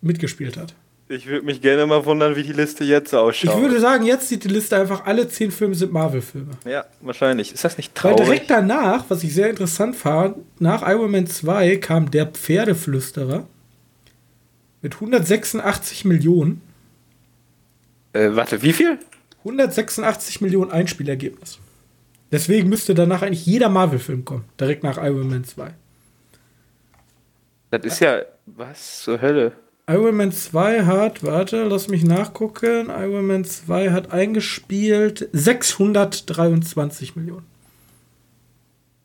Speaker 1: mitgespielt hat.
Speaker 2: Ich würde mich gerne mal wundern, wie die Liste jetzt ausschaut.
Speaker 1: Ich würde sagen, jetzt sieht die Liste einfach, alle 10 Filme sind Marvel-Filme.
Speaker 2: ja, wahrscheinlich. Ist das nicht
Speaker 1: Weil
Speaker 2: traurig?
Speaker 1: direkt danach, was ich sehr interessant fand, nach Iron Man 2 kam der Pferdeflüsterer mit 186 Millionen.
Speaker 2: Äh, warte, wie viel?
Speaker 1: 186 Millionen Einspielergebnis. Deswegen müsste danach eigentlich jeder Marvel-Film kommen. Direkt nach Iron Man 2.
Speaker 2: Das ist ja. Was zur Hölle?
Speaker 1: Iron Man 2 hat, warte, lass mich nachgucken. Iron Man 2 hat eingespielt 623 Millionen.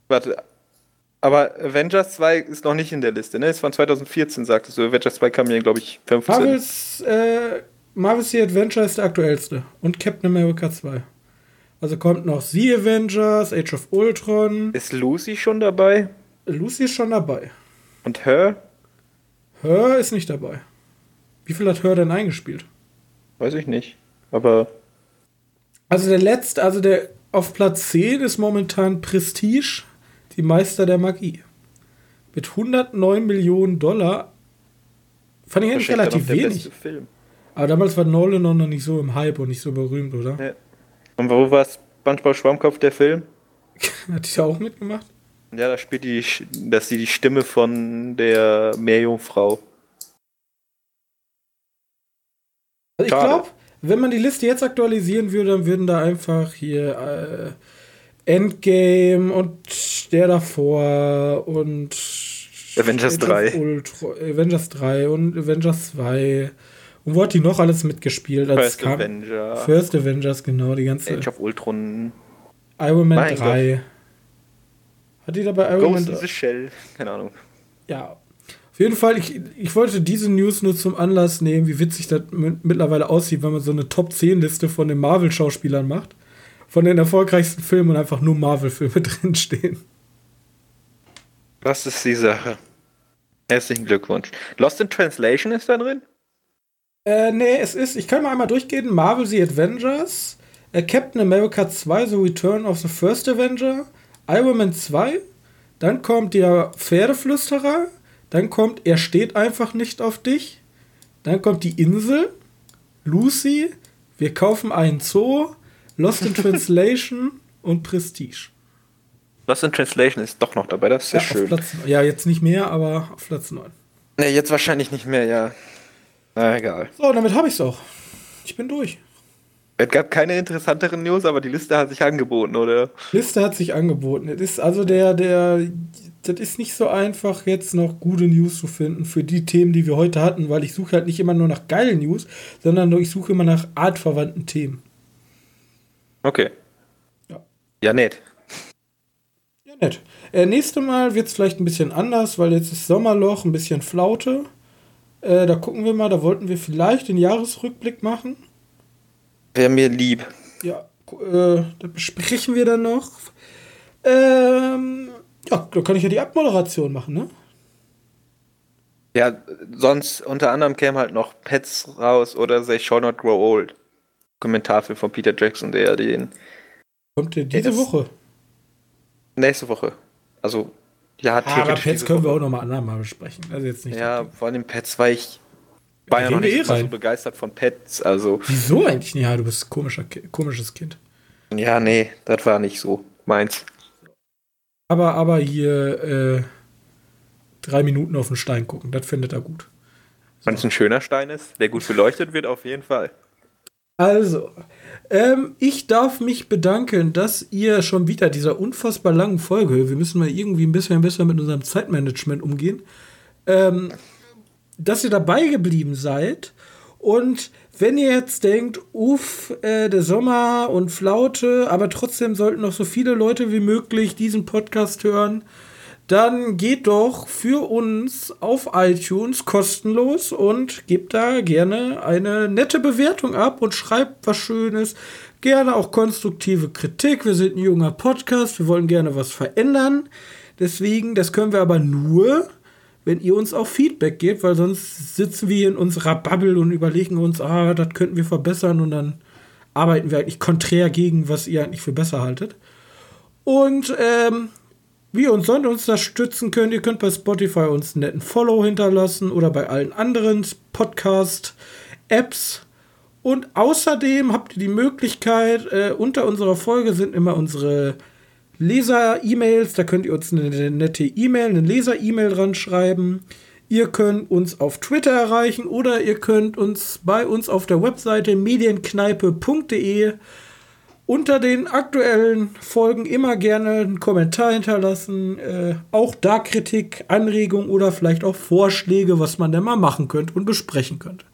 Speaker 2: Warte. Aber Avengers 2 ist noch nicht in der Liste, ne? Ist von 2014, sagtest du. Avengers 2 kam ja, glaube ich, 15.
Speaker 1: Marvels äh, Marvel's The Adventure ist der aktuellste. Und Captain America 2. Also kommt noch The Avengers, Age of Ultron.
Speaker 2: Ist Lucy schon dabei?
Speaker 1: Lucy ist schon dabei.
Speaker 2: Und Her?
Speaker 1: Her ist nicht dabei. Wie viel hat Her denn eingespielt?
Speaker 2: Weiß ich nicht. Aber.
Speaker 1: Also der letzte, also der auf Platz 10 ist momentan Prestige, die Meister der Magie. Mit 109 Millionen Dollar. Fand ich eigentlich relativ wenig. Aber damals war Nolan noch nicht so im Hype und nicht so berühmt, oder?
Speaker 2: Ja. Und wo war SpongeBob Schwammkopf der Film?
Speaker 1: Hat die ja auch mitgemacht?
Speaker 2: Ja, da spielt die, dass sie die Stimme von der Meerjungfrau.
Speaker 1: Also ich glaube, wenn man die Liste jetzt aktualisieren würde, dann würden da einfach hier äh, Endgame und der davor und
Speaker 2: Avengers 3.
Speaker 1: Ultra, Avengers 3 und Avengers 2. Und wo hat die noch alles mitgespielt?
Speaker 2: Als First kam, Avenger.
Speaker 1: First Avengers, genau, die ganze.
Speaker 2: Age of Ultron.
Speaker 1: Iron Man mein 3. Gott. Hat die dabei Iron
Speaker 2: Ghost Man 3? in the Shell, keine Ahnung.
Speaker 1: Ja, auf jeden Fall, ich, ich wollte diese News nur zum Anlass nehmen, wie witzig das mittlerweile aussieht, wenn man so eine Top-10-Liste von den Marvel-Schauspielern macht. Von den erfolgreichsten Filmen und einfach nur Marvel-Filme drinstehen.
Speaker 2: Das ist die Sache. Herzlichen Glückwunsch. Lost in Translation ist da drin?
Speaker 1: Äh, nee, es ist, ich kann mal einmal durchgehen: Marvel The Avengers, äh, Captain America 2, The Return of the First Avenger, Iron Man 2, dann kommt der Pferdeflüsterer, dann kommt Er steht einfach nicht auf dich. Dann kommt die Insel, Lucy, Wir kaufen einen Zoo, Lost in Translation und Prestige.
Speaker 2: Lost in Translation ist doch noch dabei, das ist ja, sehr schön.
Speaker 1: Platz, ja, jetzt nicht mehr, aber auf Platz 9.
Speaker 2: Ne, jetzt wahrscheinlich nicht mehr, ja. Na, egal.
Speaker 1: So, damit habe ich es auch. Ich bin durch.
Speaker 2: Es gab keine interessanteren News, aber die Liste hat sich angeboten, oder?
Speaker 1: Liste hat sich angeboten. Es ist also der, der das ist nicht so einfach, jetzt noch gute News zu finden für die Themen, die wir heute hatten, weil ich suche halt nicht immer nur nach geilen News, sondern ich suche immer nach artverwandten Themen.
Speaker 2: Okay. Ja. Ja, nett.
Speaker 1: Ja, nett. Äh, nächste Mal wird es vielleicht ein bisschen anders, weil jetzt ist Sommerloch, ein bisschen Flaute. Äh, da gucken wir mal, da wollten wir vielleicht den Jahresrückblick machen.
Speaker 2: Wäre mir lieb.
Speaker 1: Ja, äh, da besprechen wir dann noch. Ähm, ja, da kann ich ja die Abmoderation machen, ne?
Speaker 2: Ja, sonst unter anderem käme halt noch Pets raus oder They Shall Not Grow Old. Kommentarfilm von Peter Jackson, der den.
Speaker 1: Kommt der diese ja, Woche?
Speaker 2: Nächste Woche. Also, ja,
Speaker 1: ah, Aber Pets können Woche. wir auch nochmal andermal besprechen. Also jetzt nicht
Speaker 2: ja, vor allem Pets, weil ich war ja, noch nicht eh so begeistert von Pets. Also.
Speaker 1: Wieso eigentlich? Ja, du bist ein komischer, komisches Kind.
Speaker 2: Ja, nee, das war nicht so meins.
Speaker 1: Aber, aber hier äh, drei Minuten auf den Stein gucken, das findet er gut.
Speaker 2: So. Wenn es ein schöner Stein ist, der gut beleuchtet wird, auf jeden Fall.
Speaker 1: Also, ähm, ich darf mich bedanken, dass ihr schon wieder dieser unfassbar langen Folge, wir müssen mal irgendwie ein bisschen besser mit unserem Zeitmanagement umgehen, ähm, dass ihr dabei geblieben seid und wenn ihr jetzt denkt, uff, äh, der Sommer und Flaute, aber trotzdem sollten noch so viele Leute wie möglich diesen Podcast hören, dann geht doch für uns auf iTunes kostenlos und gebt da gerne eine nette Bewertung ab und schreibt was Schönes. Gerne auch konstruktive Kritik. Wir sind ein junger Podcast, wir wollen gerne was verändern. Deswegen, das können wir aber nur, wenn ihr uns auch Feedback gebt, weil sonst sitzen wir in unserer Bubble und überlegen uns, ah, das könnten wir verbessern und dann arbeiten wir eigentlich konträr gegen, was ihr eigentlich für besser haltet. Und ähm, wie ihr uns sonst unterstützen könnt, ihr könnt bei Spotify uns einen netten Follow hinterlassen oder bei allen anderen Podcast-Apps. Und außerdem habt ihr die Möglichkeit, äh, unter unserer Folge sind immer unsere Leser-E-Mails, da könnt ihr uns eine nette E-Mail, eine Leser-E-Mail dran schreiben. Ihr könnt uns auf Twitter erreichen oder ihr könnt uns bei uns auf der Webseite medienkneipe.de unter den aktuellen Folgen immer gerne einen Kommentar hinterlassen. Äh, auch da Kritik, Anregungen oder vielleicht auch Vorschläge, was man denn mal machen könnte und besprechen könnte.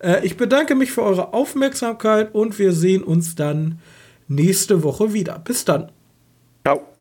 Speaker 1: Äh, ich bedanke mich für eure Aufmerksamkeit und wir sehen uns dann nächste Woche wieder. Bis dann.
Speaker 2: Ciao.